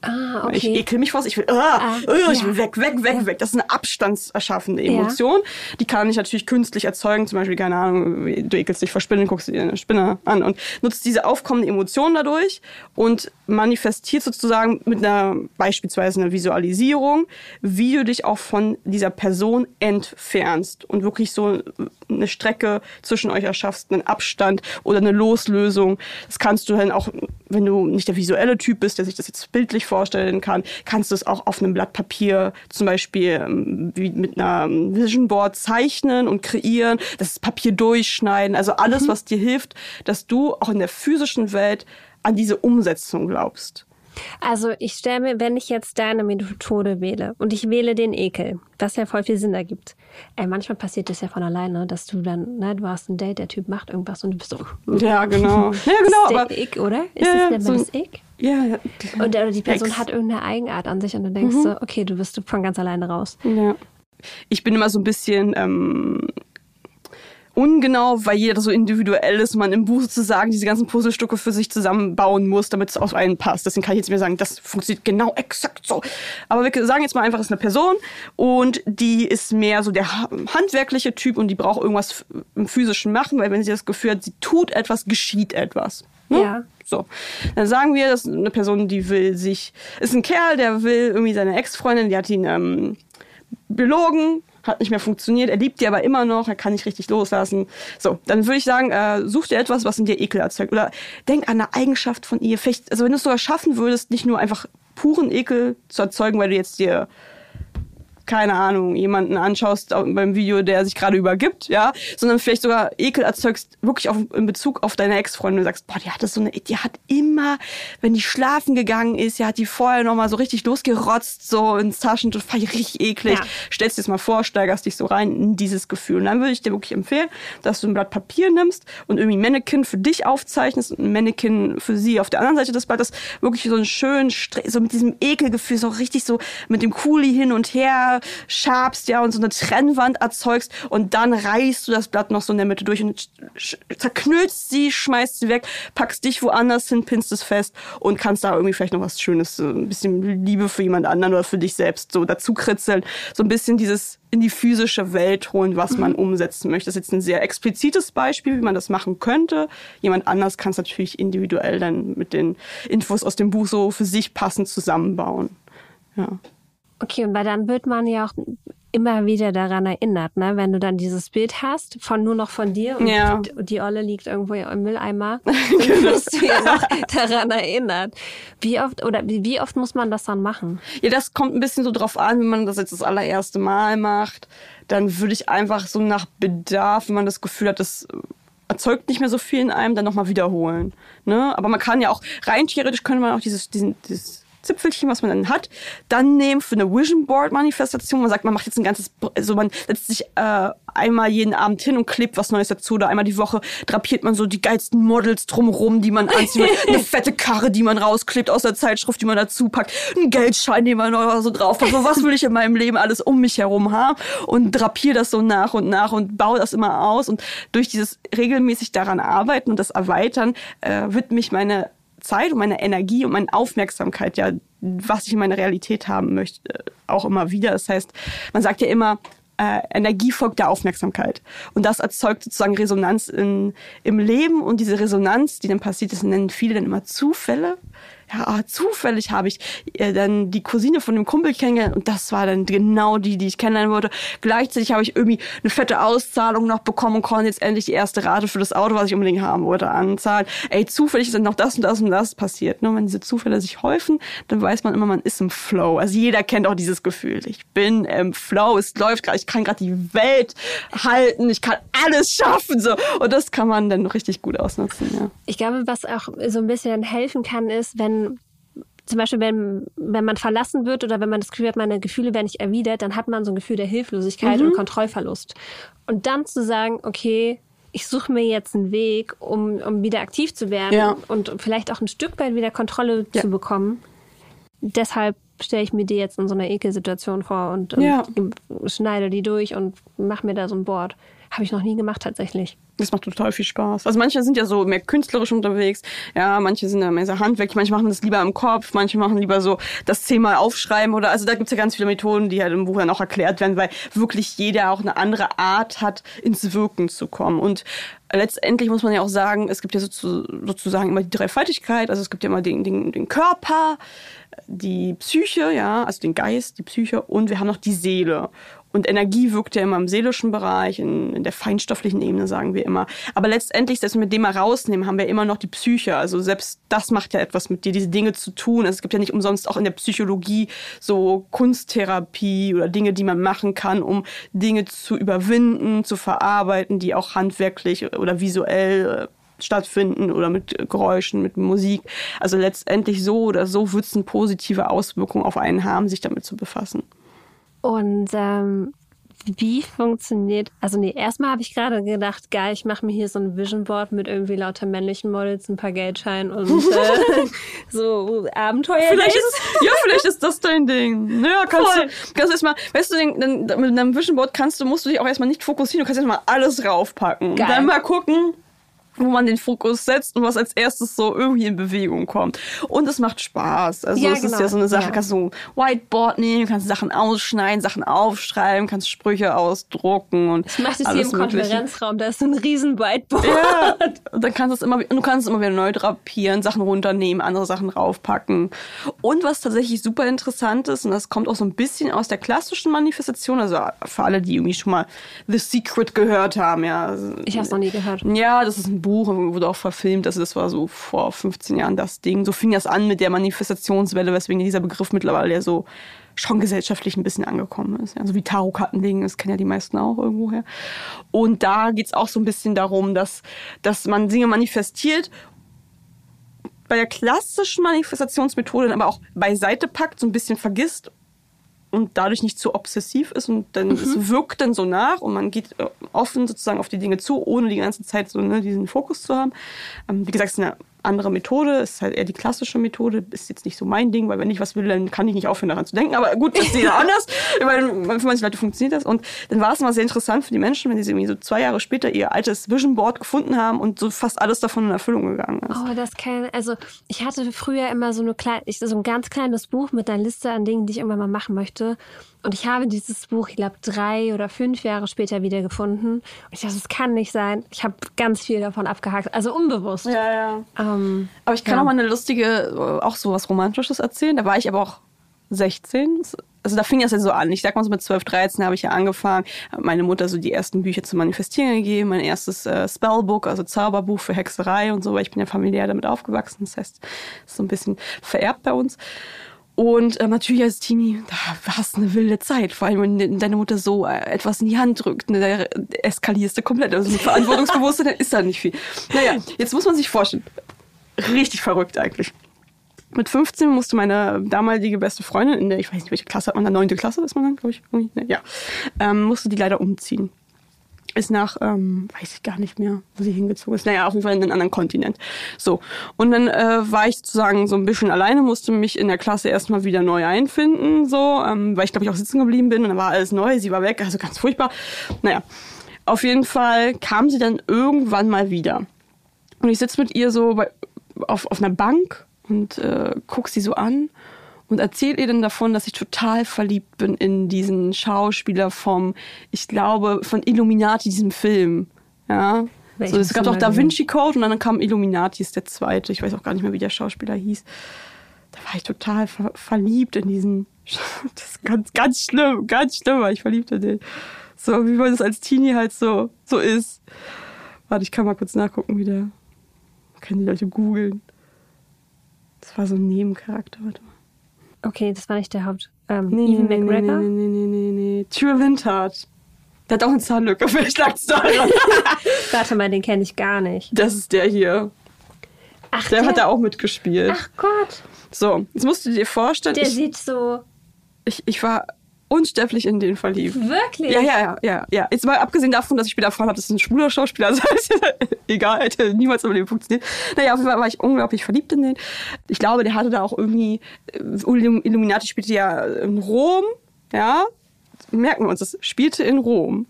Ah, okay. Ich ekel mich was, ich will, ah, ah, oh, ich will weg, weg, weg, ja. weg. Das ist eine abstandserschaffende Emotion. Ja. Die kann ich natürlich künstlich erzeugen. Zum Beispiel, keine Ahnung, du ekelst dich vor Spinnen, guckst dir eine Spinne an und nutzt diese aufkommende Emotion dadurch und manifestiert sozusagen mit einer beispielsweise einer Visualisierung, wie du dich auch von dieser Person entfernst und wirklich so eine Strecke zwischen euch erschaffst, einen Abstand oder eine Loslösung. Das kannst du dann auch, wenn du nicht der visuelle Typ bist, der sich das jetzt bildlich vorstellen kann, kannst du es auch auf einem Blatt Papier zum Beispiel ähm, wie mit einer Vision Board zeichnen und kreieren, das Papier durchschneiden, also alles, mhm. was dir hilft, dass du auch in der physischen Welt an diese Umsetzung glaubst. Also ich stelle mir, wenn ich jetzt deine Methode wähle und ich wähle den Ekel, was ja voll viel Sinn ergibt. Ey, manchmal passiert das ja von alleine, dass du dann, ne, du hast ein Date, der Typ macht irgendwas und du bist so. Ja, genau. Ja, genau. Das ist aber, der Ick, oder? Ist Ja, das der so ein- das Ick? ja, ja. Und äh, die Person Ex. hat irgendeine Eigenart an sich und du denkst Mhm. so, okay, du bist von ganz alleine raus. Ja. Ich bin immer so ein bisschen ähm, ungenau, weil jeder so individuell ist, man im Buch sozusagen diese ganzen Puzzlestücke für sich zusammenbauen muss, damit es auf einen passt. Deswegen kann ich jetzt mir sagen, das funktioniert genau exakt so. Aber wir sagen jetzt mal einfach, es ist eine Person und die ist mehr so der ha- handwerkliche Typ und die braucht irgendwas im physischen machen, weil wenn sie das Gefühl hat, sie tut etwas, geschieht etwas. Ne? Ja. So, dann sagen wir, das ist eine Person, die will sich, ist ein Kerl, der will irgendwie seine Ex-Freundin, die hat ihn ähm, belogen, hat nicht mehr funktioniert, er liebt die aber immer noch, er kann nicht richtig loslassen. So, dann würde ich sagen, äh, such dir etwas, was in dir Ekel erzeugt. Oder denk an eine Eigenschaft von ihr. Vielleicht, also wenn du es sogar schaffen würdest, nicht nur einfach puren Ekel zu erzeugen, weil du jetzt dir keine Ahnung, jemanden anschaust au- beim Video, der sich gerade übergibt, ja, sondern vielleicht sogar Ekel erzeugst, wirklich auf, in Bezug auf deine Ex-Freundin. Du sagst, boah, die hatte so eine, die hat immer, wenn die schlafen gegangen ist, ja, hat die vorher nochmal so richtig losgerotzt, so ins Taschentuch, fand ich richtig eklig. Ja. Stellst dir das mal vor, steigerst dich so rein in dieses Gefühl. Und dann würde ich dir wirklich empfehlen, dass du ein Blatt Papier nimmst und irgendwie ein Mannequin für dich aufzeichnest und ein Mannequin für sie auf der anderen Seite des Blattes. Wirklich so einen schönen, so mit diesem Ekelgefühl, so richtig so mit dem Kuli hin und her schabst, ja, und so eine Trennwand erzeugst und dann reißt du das Blatt noch so in der Mitte durch und zerknüllst sie, schmeißt sie weg, packst dich woanders hin, pinnst es fest und kannst da irgendwie vielleicht noch was Schönes, so ein bisschen Liebe für jemand anderen oder für dich selbst so dazu kritzeln. So ein bisschen dieses in die physische Welt holen, was man umsetzen möchte. Das ist jetzt ein sehr explizites Beispiel, wie man das machen könnte. Jemand anders kann es natürlich individuell dann mit den Infos aus dem Buch so für sich passend zusammenbauen. Ja. Okay, und weil dann wird man ja auch immer wieder daran erinnert, ne? Wenn du dann dieses Bild hast von nur noch von dir und Ja. die, die Olle liegt irgendwo im Mülleimer, dann wirst du ja noch daran erinnert. Wie oft oder wie, wie oft muss man das dann machen? Ja, das kommt ein bisschen so drauf an, wenn man das jetzt das allererste Mal macht, dann würde ich einfach so nach Bedarf, wenn man das Gefühl hat, das erzeugt nicht mehr so viel in einem, dann nochmal wiederholen. Ne? Aber man kann ja auch, rein theoretisch könnte man auch dieses, diesen, dieses Zipfelchen, was man dann hat, dann nehmen für eine Vision Board Manifestation. Man sagt, man macht jetzt ein ganzes, also man setzt sich äh, einmal jeden Abend hin und klebt was Neues dazu oder einmal die Woche drapiert man so die geilsten Models drumherum, die man anzieht. eine fette Karre, die man rausklebt aus der Zeitschrift, die man dazu packt, einen Geldschein, den man noch so drauf hat. So, was will ich in meinem Leben alles um mich herum haben? Und drapier das so nach und nach und baue das immer aus. Und durch dieses regelmäßig daran arbeiten und das erweitern, äh, wird mich meine Zeit und meine Energie und meine Aufmerksamkeit, ja, was ich in meiner Realität haben möchte, äh, auch immer wieder. Das heißt, man sagt ja immer, äh, Energie folgt der Aufmerksamkeit. Und das erzeugt sozusagen Resonanz in, im Leben. Und diese Resonanz, die dann passiert, das nennen viele dann immer Zufälle. Ja, ah, zufällig habe ich äh, dann die Cousine von dem Kumpel kennengelernt und das war dann genau die, die ich kennenlernen wollte. Gleichzeitig habe ich irgendwie eine fette Auszahlung noch bekommen und konnte jetzt endlich die erste Rate für das Auto, was ich unbedingt haben wollte, anzahlen. Ey, zufällig ist dann noch das und das und das passiert. Nur wenn diese Zufälle sich häufen, dann weiß man immer, man ist im Flow. Also jeder kennt auch dieses Gefühl. Ich bin im Flow, es läuft gerade, ich kann gerade die Welt halten, ich kann alles schaffen. So. Und das kann man dann richtig gut ausnutzen, ja. Ich glaube, was auch so ein bisschen helfen kann, ist, wenn zum Beispiel, wenn, wenn man verlassen wird oder wenn man das Gefühl hat, meine Gefühle werden nicht erwidert, dann hat man so ein Gefühl der Hilflosigkeit Mhm. und Kontrollverlust. Und dann zu sagen, okay, ich suche mir jetzt einen Weg, um, um wieder aktiv zu werden Ja. und vielleicht auch ein Stück weit wieder Kontrolle Ja. zu bekommen. Deshalb stelle ich mir die jetzt in so einer Ekelsituation vor und, und Ja. schneide die durch und mache mir da so ein Board. Habe ich noch nie gemacht tatsächlich. Das macht total viel Spaß. Also manche sind ja so mehr künstlerisch unterwegs, ja, manche sind ja mehr so handwerklich, manche machen das lieber im Kopf, manche machen lieber so das zehnmal aufschreiben oder also da gibt's ja ganz viele Methoden, die halt im Buch dann auch erklärt werden, weil wirklich jeder auch eine andere Art hat, ins Wirken zu kommen. Und letztendlich muss man ja auch sagen, es gibt ja sozu- sozusagen immer die Dreifaltigkeit, also es gibt ja immer den, den, den Körper, die Psyche, ja, also den Geist, die Psyche und wir haben noch die Seele. Und Energie wirkt ja immer im seelischen Bereich, in, in der feinstofflichen Ebene, sagen wir immer. Aber letztendlich, selbst wir den mal rausnehmen, haben wir immer noch die Psyche. Also selbst das macht ja etwas mit dir, diese Dinge zu tun. Also es gibt ja nicht umsonst auch in der Psychologie so Kunsttherapie oder Dinge, die man machen kann, um Dinge zu überwinden, zu verarbeiten, die auch handwerklich oder visuell äh, stattfinden oder mit Geräuschen, mit Musik. Also letztendlich so oder so wird es eine positive Auswirkung auf einen haben, sich damit zu befassen. Und ähm, wie funktioniert, also nee, erstmal habe ich gerade gedacht, geil, ich mache mir hier so ein Vision Board mit irgendwie lauter männlichen Models, ein paar Geldscheinen und äh, so Abenteuer. Vielleicht ist, ja, vielleicht ist das dein Ding. Naja, kannst Voll. du, kannst du erstmal, weißt du, mit einem Vision Board kannst du, musst du dich auch erstmal nicht fokussieren, du kannst erstmal alles raufpacken. Geil. Und dann mal gucken, wo man den Fokus setzt und was als erstes so irgendwie in Bewegung kommt. Und es macht Spaß. Also ja, es genau. ist ja so eine Sache, ja. kannst du Whiteboard nehmen, kannst Sachen ausschneiden, Sachen aufschreiben, kannst Sprüche ausdrucken und Ich mache das hier im Konferenzraum, da ist so ein riesen Whiteboard. Ja, und dann kannst du es immer, du kannst es immer wieder neu drapieren, Sachen runternehmen, andere Sachen raufpacken. Und was tatsächlich super interessant ist, und das kommt auch so ein bisschen aus der klassischen Manifestation, also für alle, die irgendwie schon mal The Secret gehört haben, ja. Ich habe es noch nie gehört. Ja, das ist ein Buch wurde auch verfilmt. Also das war so vor 15 Jahren das Ding. So fing das an mit der Manifestationswelle, weswegen dieser Begriff mittlerweile ja so schon gesellschaftlich ein bisschen angekommen ist. Also wie Tarotkartenlegen, das kennen ja die meisten auch irgendwoher. Und da geht es auch so ein bisschen darum, dass, dass man Dinge manifestiert bei der klassischen Manifestationsmethode aber auch beiseite packt, so ein bisschen vergisst und dadurch nicht zu obsessiv ist und dann mhm. es wirkt dann so nach und man geht äh, offen sozusagen auf die Dinge zu, ohne die ganze Zeit so ne, diesen Fokus zu haben. Ähm, wie gesagt, es ist eine andere Methode, ist halt eher die klassische Methode, ist jetzt nicht so mein Ding, weil wenn ich was will, dann kann ich nicht aufhören daran zu denken. Aber gut, das ist jeder anders, weil für manche Leute funktioniert das. Und dann war es immer sehr interessant für die Menschen, wenn sie irgendwie so zwei Jahre später ihr altes Vision Board gefunden haben und so fast alles davon in Erfüllung gegangen ist. Oh, das kann, also ich hatte früher immer so eine so ein ganz kleines Buch mit einer Liste an Dingen, die ich irgendwann mal machen möchte. Und ich habe dieses Buch, ich glaube, drei oder fünf Jahre später wiedergefunden. Und ich dachte, das kann nicht sein. Ich habe ganz viel davon abgehakt, also unbewusst. Ja, ja. Ähm, aber ich kann ja. auch mal eine lustige, auch so was Romantisches erzählen. Da war ich aber auch 16. Also da fing das ja so an. Ich sag mal so mit 12, 13 habe ich ja angefangen, meine Mutter so die ersten Bücher zu manifestieren gegeben, mein erstes äh, Spellbook, also Zauberbuch für Hexerei und so, weil ich bin ja familiär damit aufgewachsen. Das heißt, ist so ein bisschen vererbt bei uns. Und äh, natürlich als Teenie, da hast du eine wilde Zeit. Vor allem, wenn deine Mutter so äh, etwas in die Hand drückt, ne, da eskalierst du komplett. Also ein Verantwortungsbewusstsein, ist da nicht viel. Naja, jetzt muss man sich vorstellen. Richtig verrückt eigentlich. Mit 15 musste meine damalige beste Freundin in der, ich weiß nicht, welche Klasse hat man da, neunte Klasse ist man dann, glaube ich. Ne, ja. Ähm, musste die leider umziehen ist nach, ähm, weiß ich gar nicht mehr, wo sie hingezogen ist. Naja, auf jeden Fall in einen anderen Kontinent. So. Und dann äh, war ich sozusagen so ein bisschen alleine, musste mich in der Klasse erstmal wieder neu einfinden, so, ähm, weil ich glaube ich auch sitzen geblieben bin und dann war alles neu, sie war weg, also ganz furchtbar. Naja. Auf jeden Fall kam sie dann irgendwann mal wieder. Und ich sitze mit ihr so bei, auf, auf einer Bank und äh, guck sie so an und erzählt ihr dann davon, dass ich total verliebt bin in diesen Schauspieler vom, ich glaube, von Illuminati, diesem Film. Ja. so, es gab auch Da Vinci Code und dann kam Illuminati, ist der zweite. Ich weiß auch gar nicht mehr, wie der Schauspieler hieß. Da war ich total ver verliebt in diesen. Das ist ganz, ganz schlimm, ganz schlimm, war ich verliebt in den. So, wie man das als Teenie halt so, so ist. Warte, ich kann mal kurz nachgucken, wie der. Können die Leute googeln. Das war so ein Nebencharakter, warte mal. Okay, das war nicht der Haupt. Ähm, nee, Evan nee, McGregor? Nee, nee, nee, nee, nee. Tyr Windhart. Der hat auch eine Zahnlücke, vielleicht lag es daran. Warte mal, den kenne ich gar nicht. Das ist der hier. Ach, der, der hat da auch mitgespielt. Ach Gott. So, jetzt musst du dir vorstellen. Der ich, sieht so. Ich, ich war unsterblich in den verliebt. Wirklich? Ja, ja, ja, ja, ja. Jetzt mal abgesehen davon, dass ich später erfahren habe, das ist ein schwuler Schauspieler. Also egal, hätte niemals im Leben funktioniert. Naja, auf jeden Fall war ich unglaublich verliebt in den. Ich glaube, der hatte da auch irgendwie, äh, Illuminati spielte ja in Rom, ja. Merken wir uns, das spielte in Rom.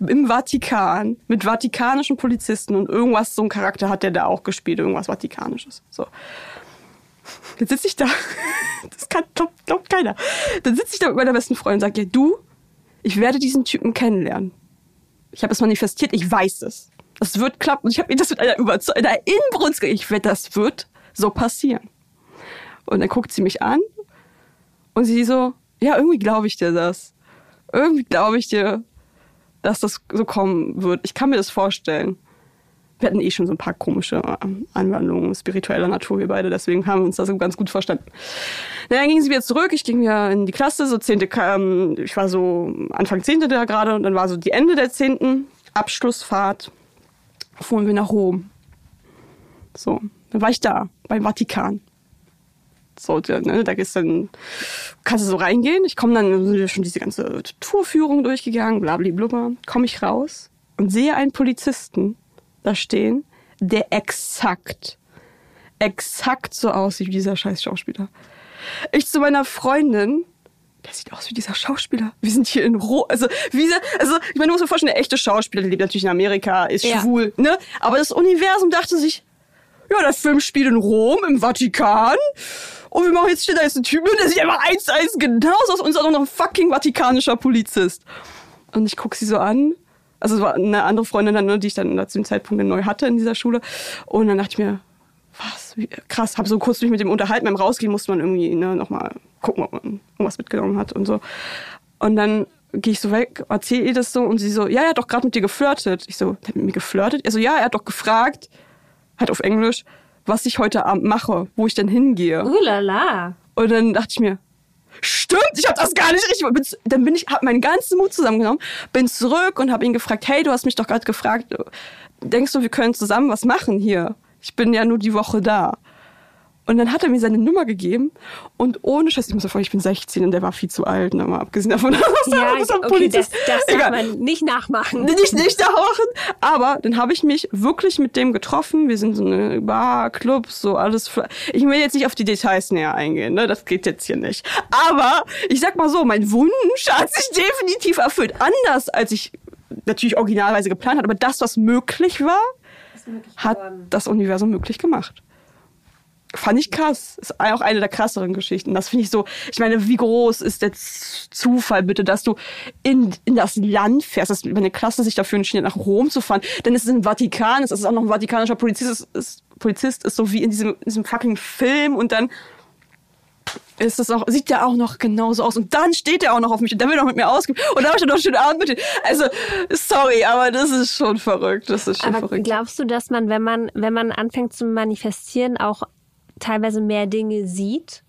Im Vatikan, mit vatikanischen Polizisten und irgendwas, so ein Charakter hat der da auch gespielt, irgendwas Vatikanisches. So. Jetzt sitze ich da. Das kann, glaubt, glaubt keiner. Dann sitze ich da mit meiner besten Freundin und sage, ja, du, ich werde diesen Typen kennenlernen. Ich habe es manifestiert, ich weiß es. Das wird klappen. Und ich habe mir das mit einer Überzeugung, einer Inbrunst ich werde, das wird so passieren. Und dann guckt sie mich an und sie so, ja, irgendwie glaube ich dir das. Irgendwie glaube ich dir, dass das so kommen wird. Ich kann mir das vorstellen wir hatten eh schon so ein paar komische ähm, Anwandlungen spiritueller Natur, wir beide, deswegen haben wir uns da so ganz gut verstanden. dann ging sie wieder zurück, ich ging ja in die Klasse, so zehnte, ähm, ich war so Anfang zehnte da gerade und dann war so die Ende der zehnten Abschlussfahrt, fuhren wir nach Rom. So, dann war ich da, beim Vatikan. So, ne, da gehst dann, kannst du so reingehen. Ich komme dann, sind wir schon diese ganze Tourführung durchgegangen, blablablubber. Komme ich raus und sehe einen Polizisten da stehen, der exakt, exakt so aussieht wie dieser scheiß Schauspieler. Ich zu meiner Freundin, der sieht aus wie dieser Schauspieler. Wir sind hier in Rom. Also, wie, also, ich meine, du musst dir vorstellen, der echte Schauspieler, der lebt natürlich in Amerika, ist Ja. schwul, ne? Aber das Universum dachte sich, ja, der Film spielt in Rom, im Vatikan. Und wir machen jetzt hier, da ist ein Typ, der sieht einfach eins zu eins genauso aus und ist auch noch ein fucking vatikanischer Polizist. Und ich guck sie so an. Also es war eine andere Freundin, dann, ne, die ich dann zu dem Zeitpunkt neu hatte in dieser Schule. Und dann dachte ich mir, was, wie, krass, habe so kurz mich mit dem unterhalten. Beim Rausgehen musste man irgendwie ne, nochmal gucken, ob man irgendwas mitgenommen hat und so. Und dann gehe ich so weg, erzähle ihr das so und sie so, ja, er hat doch gerade mit dir geflirtet. Ich so, der hat mit mir geflirtet? Also ja, er hat doch gefragt, halt auf Englisch, was ich heute Abend mache, wo ich denn hingehe. Ulala. Und dann dachte ich mir, stimmt, ich habe das gar nicht richtig. Dann bin ich, habe meinen ganzen Mut zusammengenommen, bin zurück und habe ihn gefragt, hey, du hast mich doch gerade gefragt, denkst du, wir können zusammen was machen hier? Ich bin ja nur die Woche da. Und dann hat er mir seine Nummer gegeben und ohne Scheiß, ich muss davon, ich bin 16 und der war viel zu alt, ne, mal abgesehen davon, dass er Ja, er okay, das, Polizist- das darf Egal man nicht nachmachen. nicht, nicht da machen. Aber dann habe ich mich wirklich mit dem getroffen. Wir sind so eine Bar, Clubs, so alles. Ich will jetzt nicht auf die Details näher eingehen, ne? Das geht jetzt hier nicht. Aber ich sag mal so, mein Wunsch hat sich definitiv erfüllt. Anders als ich natürlich originalweise geplant hatte, aber das, was möglich war, hat das Universum möglich gemacht. Fand ich krass. Ist auch eine der krasseren Geschichten. Das finde ich so, ich meine, wie groß ist der Zufall bitte, dass du in, in das Land fährst, dass meine Klasse sich dafür entschieden hat, nach Rom zu fahren. Denn es ist im Vatikan, es ist auch noch ein vatikanischer Polizist, es ist, Polizist ist so wie in diesem, in diesem fucking Film und dann ist das auch, sieht der auch noch genauso aus. Und dann steht er auch noch auf mich und der will noch mit mir ausgehen. Und da habe ich dann noch einen schönen Abend mit ihm. Also, sorry, aber das ist schon verrückt. Das ist schon Aber verrückt. glaubst du, dass man, wenn man, wenn man anfängt zu manifestieren, auch teilweise mehr Dinge sieht?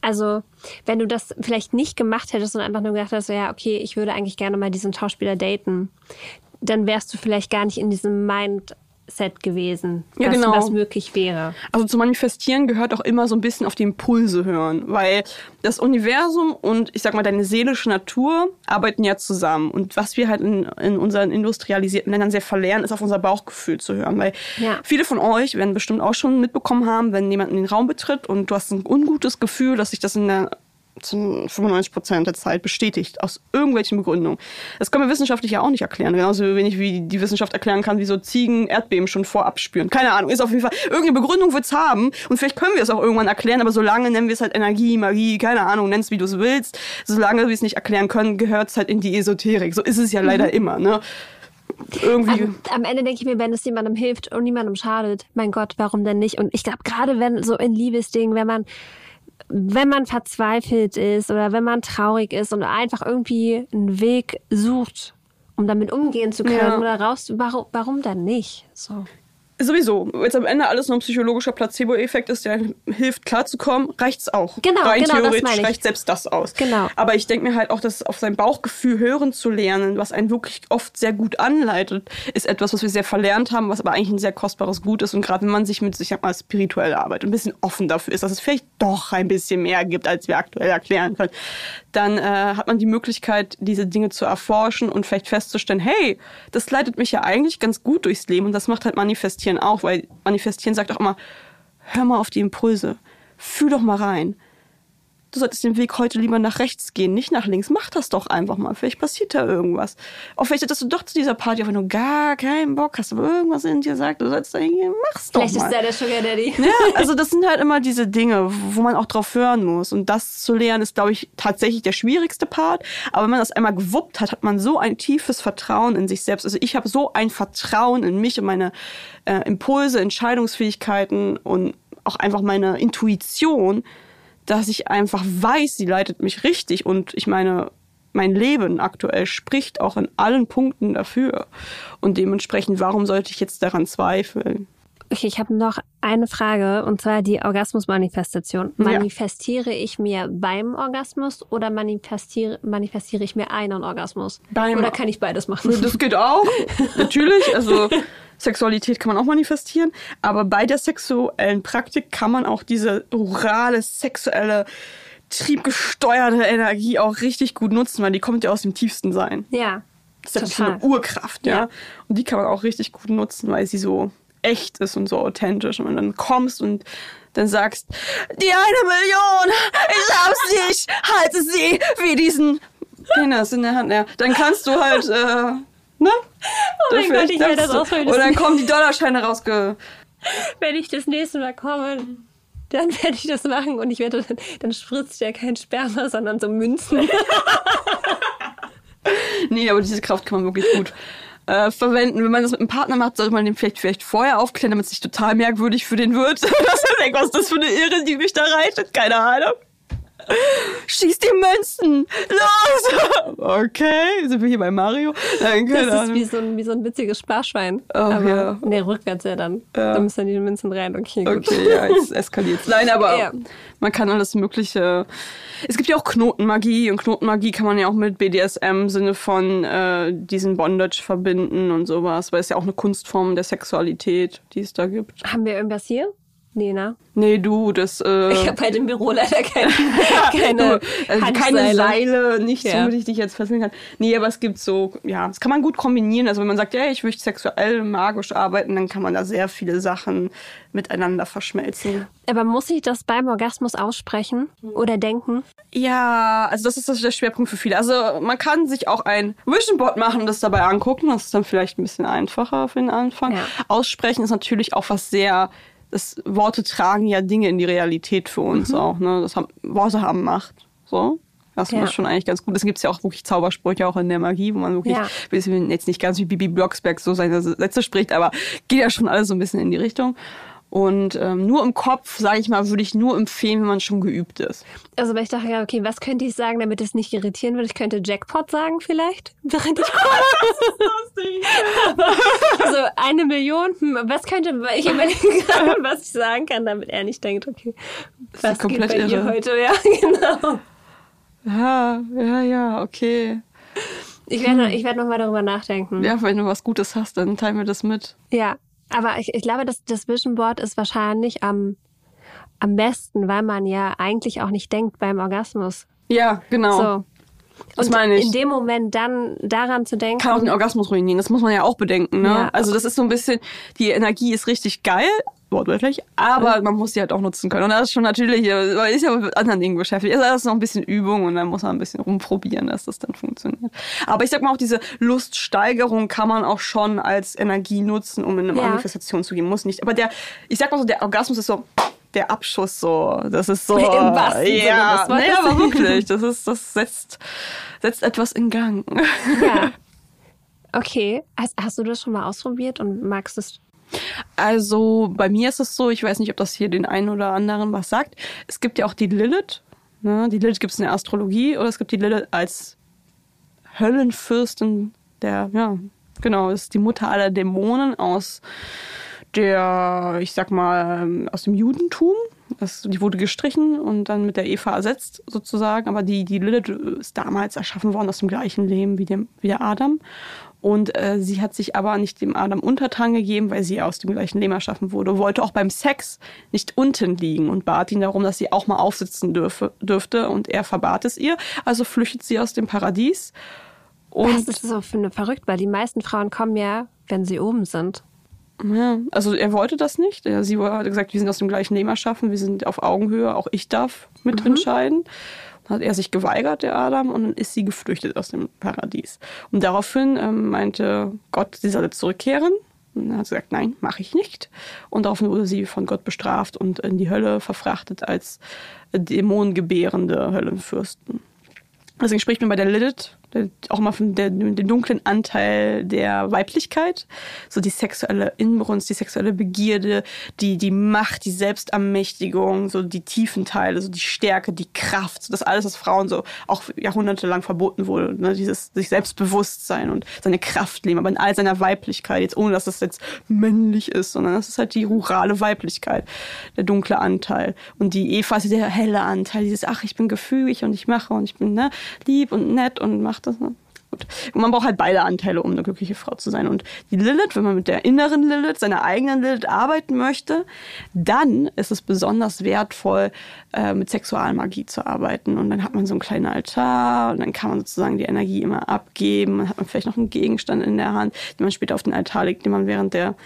Also, wenn du das vielleicht nicht gemacht hättest und einfach nur gedacht hast, ja, okay, ich würde eigentlich gerne mal diesen Schauspieler daten, dann wärst du vielleicht gar nicht in diesem Mindset gewesen, Ja, dass genau. das möglich wäre. Also zu manifestieren gehört auch immer so ein bisschen auf die Impulse hören, weil das Universum und ich sag mal deine seelische Natur arbeiten ja zusammen. Und was wir halt in, in unseren industrialisierten Ländern sehr verlernen, ist auf unser Bauchgefühl zu hören. Weil Ja. viele von euch werden bestimmt auch schon mitbekommen haben, wenn jemand in den Raum betritt und du hast ein ungutes Gefühl, dass sich das in der zu 95 Prozent der Zeit bestätigt, aus irgendwelchen Begründungen. Das können wir wissenschaftlich ja auch nicht erklären. Genauso wenig wie die Wissenschaft erklären kann, wieso Ziegen Erdbeben schon vorab spüren. Keine Ahnung, ist auf jeden Fall, irgendeine Begründung wird's haben und vielleicht können wir es auch irgendwann erklären, aber solange nennen wir es halt Energie, Magie, keine Ahnung, nenn's wie du es willst, solange wir es nicht erklären können, gehört's halt in die Esoterik. So ist es ja leider immer, ne? Irgendwie. Also, am Ende denke ich mir, wenn es jemandem hilft und niemandem schadet, mein Gott, warum denn nicht? Und ich glaube, gerade wenn so in Liebesdingen, wenn man, wenn man verzweifelt ist oder wenn man traurig ist und einfach irgendwie einen Weg sucht, um damit umgehen zu können Ja. oder raus, warum, warum dann nicht? So. Sowieso, jetzt am Ende alles nur ein psychologischer Placebo-Effekt ist, der hilft klarzukommen, reicht's auch. Genau, Rein genau, das theoretisch meine ich. reicht selbst das aus. Genau. Aber ich denke mir halt auch, dass auf sein Bauchgefühl hören zu lernen, was einen wirklich oft sehr gut anleitet, ist etwas, was wir sehr verlernt haben, was aber eigentlich ein sehr kostbares Gut ist. Und gerade wenn man sich mit, ich sag mal, spiritueller Arbeit ein bisschen offen dafür ist, dass es vielleicht doch ein bisschen mehr gibt, als wir aktuell erklären können, dann äh, hat man die Möglichkeit, diese Dinge zu erforschen und vielleicht festzustellen, hey, das leitet mich ja eigentlich ganz gut durchs Leben und das macht halt Manifestieren auch, weil Manifestieren sagt auch immer, hör mal auf die Impulse, fühl doch mal rein. Du solltest den Weg heute lieber nach rechts gehen, nicht nach links. Mach das doch einfach mal. Vielleicht passiert da irgendwas. Auch vielleicht hättest du doch zu dieser Party einfach nur gar keinen Bock hast, aber irgendwas in dir sagt, du sollst da hingehen, mach's doch Vielleicht mal. ist der der Sugar Daddy. Ja, also das sind halt immer diese Dinge, wo man auch drauf hören muss. Und das zu lernen ist, glaube ich, tatsächlich der schwierigste Part. Aber wenn man das einmal gewuppt hat, hat man so ein tiefes Vertrauen in sich selbst. Also ich habe so ein Vertrauen in mich und meine äh, Impulse, Entscheidungsfähigkeiten und auch einfach meine Intuition, dass ich einfach weiß, sie leitet mich richtig. Und ich meine, mein Leben aktuell spricht auch in allen Punkten dafür. Und dementsprechend, warum sollte ich jetzt daran zweifeln? Okay, ich habe noch eine Frage und zwar die Orgasmusmanifestation. Ja. Manifestiere ich mir beim Orgasmus oder manifestiere, manifestiere ich mir einen Orgasmus? Beim- oder kann ich beides machen? Das geht auch, natürlich. Also Sexualität kann man auch manifestieren, aber bei der sexuellen Praktik kann man auch diese orale, sexuelle, triebgesteuerte Energie auch richtig gut nutzen, weil die kommt ja aus dem tiefsten Sein. Ja. Das ist ja eine Urkraft, ja? Ja. Und die kann man auch richtig gut nutzen, weil sie so echt ist und so authentisch. Und dann kommst und dann sagst, die eine Million, ich hab sie, ich halte sie wie diesen Penis in der Hand. Ja, dann kannst du halt, äh, ne? Oh mein Gott, ich das ausprobieren. Und dann kommen die Dollarscheine rausge... Wenn ich das nächste Mal komme, dann werde ich das machen und ich werde dann, dann spritzt ja kein Sperma, sondern so Münzen. Nee, aber diese Kraft kann man wirklich gut äh, verwenden. Wenn man das mit einem Partner macht, sollte man den vielleicht, vielleicht vorher aufklären, damit es nicht total merkwürdig für den wird. Was ist das für eine Irre, die mich da reitet? Keine Ahnung. Schieß die Münzen! Los! Okay, sind wir hier bei Mario? Nein, keine Das ist wie so ein, wie so ein witziges Sparschwein. Oh, aber, ja. Nee, rückwärts ja dann. Ja. Da müssen die Münzen rein. Okay, gut. Okay, ja, jetzt eskaliert Nein, aber Ja. man kann alles Mögliche. Es gibt ja auch Knotenmagie und Knotenmagie kann man ja auch mit BDSM im Sinne von äh, diesen Bondage verbinden und sowas, weil es ja auch eine Kunstform der Sexualität, die es da gibt. Haben wir irgendwas hier? Nee, ne? Nee, du, das. Äh, Ich habe bei dem Büro leider keine, keine, also keine. Seile, nichts, Ja. womit ich dich jetzt fesseln kann. Nee, aber es gibt so, ja, das kann man gut kombinieren. Also wenn man sagt, ja, ich möchte sexuell, magisch arbeiten, dann kann man da sehr viele Sachen miteinander verschmelzen. Aber muss ich das beim Orgasmus aussprechen oder denken? Ja, also das ist der Schwerpunkt für viele. Also man kann sich auch ein Vision Board machen und das dabei angucken. Das ist dann vielleicht ein bisschen einfacher für den Anfang. Ja. Aussprechen ist natürlich auch was sehr. Das Worte tragen ja Dinge in die Realität für uns auch. Ne? Das haben, Worte haben Macht. So. Das Ja. ist schon eigentlich ganz gut. Es gibt ja auch wirklich Zaubersprüche auch in der Magie, wo man wirklich, Ja. bisschen, jetzt nicht ganz wie Bibi Blocksberg so seine Sätze spricht, aber geht ja schon alles so ein bisschen in die Richtung. Und ähm, nur im Kopf, sage ich mal, würde ich nur empfehlen, wenn man schon geübt ist. Also, weil ich dachte, ja, okay, was könnte ich sagen, damit es nicht irritieren würde? Ich könnte Jackpot sagen vielleicht, während ich komme. also eine Million, hm, was könnte, ich überlege gerade, was ich sagen kann, damit er nicht denkt, okay, ja was geht komplett bei ihr irre. heute? Ja, genau. Ja, ja, ja, okay. Ich werde noch, ich werde noch mal darüber nachdenken. Ja, wenn du was Gutes hast, dann teil mir das mit. Ja, aber ich, ich glaube, das, das Vision Board ist wahrscheinlich am, am besten, weil man ja eigentlich auch nicht denkt beim Orgasmus. Ja, genau. So. Das Und meine ich. in dem Moment dann daran zu denken. Kann auch den Orgasmus ruinieren. Das muss man ja auch bedenken. Ne? Ja. Also das ist so ein bisschen, die Energie ist richtig geil, wortwörtlich, aber man muss sie halt auch nutzen können. Und das ist schon natürlich, äh, man ist ja mit anderen Dingen beschäftigt. Also das ist noch ein bisschen Übung und dann muss man ein bisschen rumprobieren, dass das dann funktioniert. Aber ich sag mal auch, diese Luststeigerung kann man auch schon als Energie nutzen, um in eine Ja. Manifestation zu gehen. Muss nicht. Aber der, ich sag mal so, der Orgasmus ist so der Abschuss so, das ist so, Im wahrsten Sinne ja, Wortes. nee, aber wirklich, das ist, das setzt, setzt etwas in Gang. Ja. Okay. Hast, hast du das schon mal ausprobiert und magst es? Also bei mir ist es so, ich weiß nicht, ob das hier den einen oder anderen was sagt. Es gibt ja auch die Lilith. Ne? Die Lilith gibt es in der Astrologie oder es gibt die Lilith als Höllenfürstin der, ja, genau, ist die Mutter aller Dämonen aus der, ich sag mal, aus dem Judentum. Das, die wurde gestrichen und dann mit der Eva ersetzt, sozusagen. Aber die, die Lilith ist damals erschaffen worden aus dem gleichen Leben wie, dem, wie der Adam. Und äh, sie hat sich aber nicht dem Adam untertan gegeben, weil sie aus dem gleichen Leben erschaffen wurde. Wollte auch beim Sex nicht unten liegen und bat ihn darum, dass sie auch mal aufsitzen dürfe, dürfte. Und er verbat es ihr. Also flüchtet sie aus dem Paradies. Und Das ist so für eine verrückt, weil die meisten Frauen kommen ja, wenn sie oben sind. Ja, also er wollte das nicht. Sie hat gesagt, wir sind aus dem gleichen Leben erschaffen, wir sind auf Augenhöhe, auch ich darf mitentscheiden. Dann hat er sich geweigert, der Adam, und dann ist sie geflüchtet aus dem Paradies. Und daraufhin ähm, meinte Gott, sie solle zurückkehren. Und dann hat sie gesagt, nein, mache ich nicht. Und daraufhin wurde sie von Gott bestraft und in die Hölle verfrachtet als dämonengebärende Höllenfürsten. Deswegen spricht man bei der Lilith auch mal von der, dem dunklen Anteil der Weiblichkeit. So die sexuelle Inbrunst, die sexuelle Begierde, die, die Macht, die Selbstermächtigung, so die tiefen Teile, so die Stärke, die Kraft. So das alles, was Frauen so auch jahrhundertelang verboten wurde. Ne? Dieses sich Selbstbewusstsein und seine Kraft leben, aber in all seiner Weiblichkeit, jetzt ohne dass das jetzt männlich ist, sondern das ist halt die rurale Weiblichkeit, der dunkle Anteil. Und die Eva ist der helle Anteil, dieses, ach, ich bin gefügig und ich mache und ich bin ne, lieb und nett und mache das. Ne? Gut. Und man braucht halt beide Anteile, um eine glückliche Frau zu sein. Und die Lilith, wenn man mit der inneren Lilith, seiner eigenen Lilith arbeiten möchte, dann ist es besonders wertvoll, äh, mit Sexualmagie zu arbeiten. Und dann hat man so einen kleinen Altar und dann kann man sozusagen die Energie immer abgeben. Dann hat man vielleicht noch einen Gegenstand in der Hand, den man später auf den Altar legt, den man während der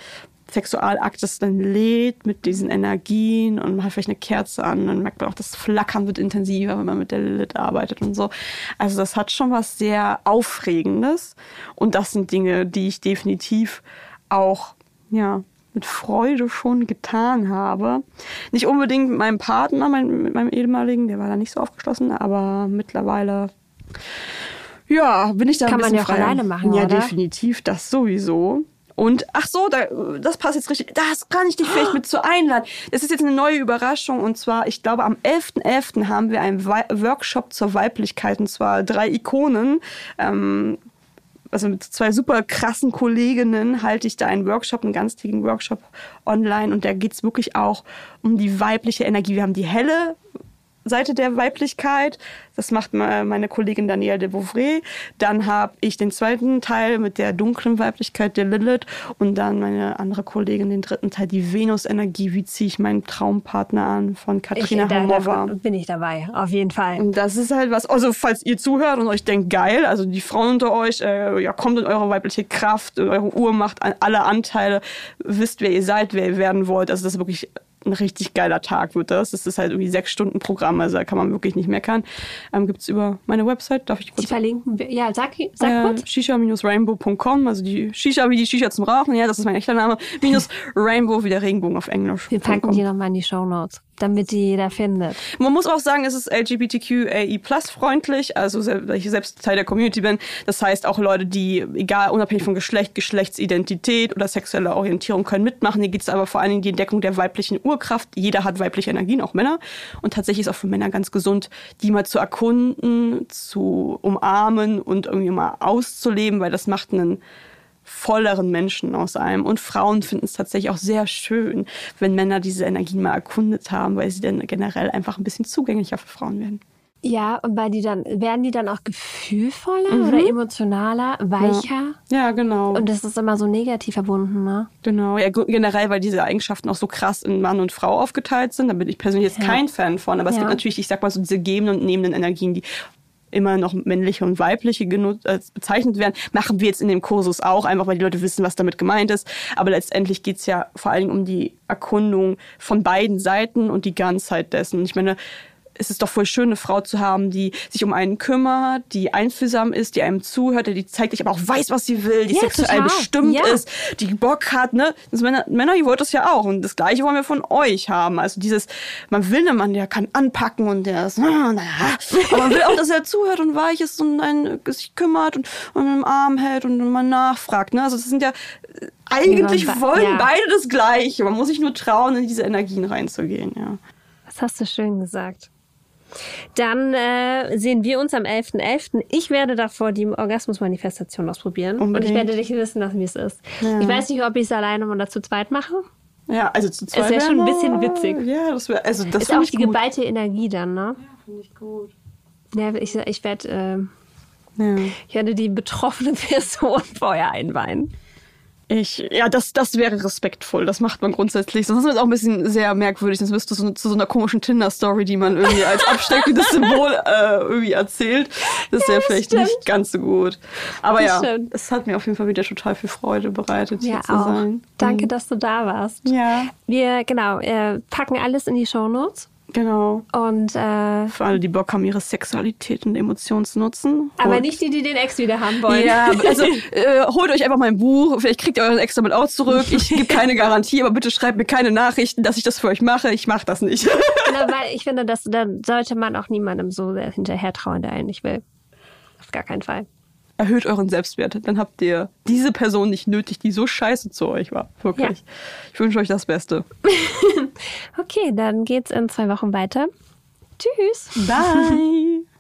Sexualaktes dann lädt mit diesen Energien und man hat vielleicht eine Kerze an. Dann merkt man auch, das Flackern wird intensiver, wenn man mit der Lilith arbeitet und so. Also das hat schon was sehr Aufregendes. Und das sind Dinge, die ich definitiv auch, ja, mit Freude schon getan habe. Nicht unbedingt mit meinem Partner, mein, mit meinem ehemaligen, der war da nicht so aufgeschlossen, aber mittlerweile ja, bin ich da Kann ein man bisschen ja auch alleine machen, Ja, oder? definitiv, das sowieso. Und ach so, da, das passt jetzt richtig. Das kann ich dich vielleicht mit zu einladen. Das ist jetzt eine neue Überraschung und zwar, ich glaube, am 11.11. haben wir einen Workshop zur Weiblichkeit und zwar drei Ikonen. Ähm, also mit zwei super krassen Kolleginnen halte ich da einen Workshop, einen ganztägigen Workshop online und da geht's wirklich auch um die weibliche Energie. Wir haben die helle Seite der Weiblichkeit. Das macht me- meine Kollegin Danielle de Bouvray. Dann habe ich den zweiten Teil mit der dunklen Weiblichkeit der Lilith und dann meine andere Kollegin den dritten Teil, die Venus-Energie. Wie ziehe ich meinen Traumpartner an von Katrina Hamova. bin ich dabei, auf jeden Fall. Und das ist halt was, also falls ihr zuhört und euch denkt, geil, also die Frauen unter euch, äh, ja, kommt in eure weibliche Kraft, in eure Urmacht, an alle Anteile, wisst, wer ihr seid, wer ihr werden wollt. Also das ist wirklich ein richtig geiler Tag wird das. Das ist halt irgendwie sechs Stunden Programm, also da kann man wirklich nicht meckern. Ähm, Gibt's über meine Website, darf ich Die kurz verlinken wir. Ja, sag, sag äh, kurz. Shisha-rainbow.com, also die Shisha wie die Shisha zum Rauchen, ja, das ist mein echter Name, minus Rainbow wie der Regenbogen auf Englisch. Wir packen die nochmal in die Shownotes, damit die jeder findet. Man muss auch sagen, es ist LGBTQAI plus freundlich, also weil ich selbst Teil der Community bin. Das heißt, auch Leute, die, egal, unabhängig von Geschlecht, Geschlechtsidentität oder sexueller Orientierung, können mitmachen. Hier geht es aber vor allen Dingen die Entdeckung der weiblichen Urkraft. Jeder hat weibliche Energien, auch Männer. Und tatsächlich ist auch für Männer ganz gesund, die mal zu erkunden, zu umarmen und irgendwie mal auszuleben, weil das macht einen volleren Menschen aus einem. Und Frauen finden es tatsächlich auch sehr schön, wenn Männer diese Energien mal erkundet haben, weil sie dann generell einfach ein bisschen zugänglicher für Frauen werden. Ja, und weil die dann, werden die dann auch gefühlvoller oder emotionaler, weicher? Ja, genau. Und das ist immer so negativ verbunden, ne? genau. Ja, generell, weil diese Eigenschaften auch so krass in Mann und Frau aufgeteilt sind. Da bin ich persönlich jetzt Ja. kein Fan von. Aber es Ja. gibt natürlich, ich sag mal so, diese gebenden und nehmenden Energien, die immer noch männliche und weibliche genut- äh, bezeichnet werden, machen wir jetzt in dem Kursus auch, einfach weil die Leute wissen, was damit gemeint ist. Aber letztendlich geht's ja vor allen Dingen um die Erkundung von beiden Seiten und die Ganzheit dessen. Ich meine, es ist doch voll schön, eine Frau zu haben, die sich um einen kümmert, die einfühlsam ist, die einem zuhört, die zeitlich aber auch weiß, was sie will, die Ja, sexuell total. bestimmt Ja. ist, die Bock hat, ne? Das Männer, Männer, ihr wollt das ja auch. Und das Gleiche wollen wir von euch haben. Also dieses, man will einen Mann, der kann anpacken und der ist, naja. Aber man will auch, dass er zuhört und weich ist und einen sich kümmert und, und im Arm hält und mal nachfragt, ne? Also das sind ja, äh, eigentlich Ja, wollen beide das Gleiche. Man muss sich nur trauen, in diese Energien reinzugehen, ja. Das hast du schön gesagt. Dann äh, sehen wir uns am 11.11. Ich werde davor die Orgasmusmanifestation ausprobieren. Und Unbedingt. ich werde dich wissen lassen, wie es ist. Ich weiß nicht, ob ich es alleine oder zu zweit mache. Ja, also zu zweit. wär schon ein wäre- bisschen witzig. Ja, das wäre, also das Ist auch ich die gut. geballte Energie dann, ne? Finde ich gut. Ja, ich, ich werde äh, Ja. ich werde die betroffene Person vorher einweihen. Ich, ja, das, das wäre respektvoll. Das macht man grundsätzlich. Sonst ist es auch ein bisschen sehr merkwürdig. Sonst wirst du so, zu so einer komischen Tinder-Story, die man irgendwie als absteckendes Symbol äh, irgendwie erzählt. Das wäre vielleicht stimmt. nicht ganz so gut. Aber Das ja, stimmt. es hat mir auf jeden Fall wieder total viel Freude bereitet, Ja, hier zu auch. sein. Danke, dass du da warst. Ja, Wir, genau, äh, packen alles in die Shownotes. Genau. Und, äh, Für alle, die Bock haben, ihre Sexualität und Emotionen zu nutzen. aber Und- nicht die, die den Ex wieder haben wollen. Ja, also äh, holt euch einfach mein Buch. Vielleicht kriegt ihr euren extra mit auch zurück. Ich gebe keine Garantie, aber bitte schreibt mir keine Nachrichten, dass ich das für euch mache. Ich mache das nicht. Na, weil ich finde, dass da sollte man auch niemandem so hinterher trauen, der einen nicht will. Auf gar keinen Fall. Erhöht euren Selbstwert. Dann habt ihr diese Person nicht nötig, die so scheiße zu euch war. Wirklich. Ja. Ich wünsche euch das Beste. Okay, dann geht's in zwei Wochen weiter. Tschüss. Bye.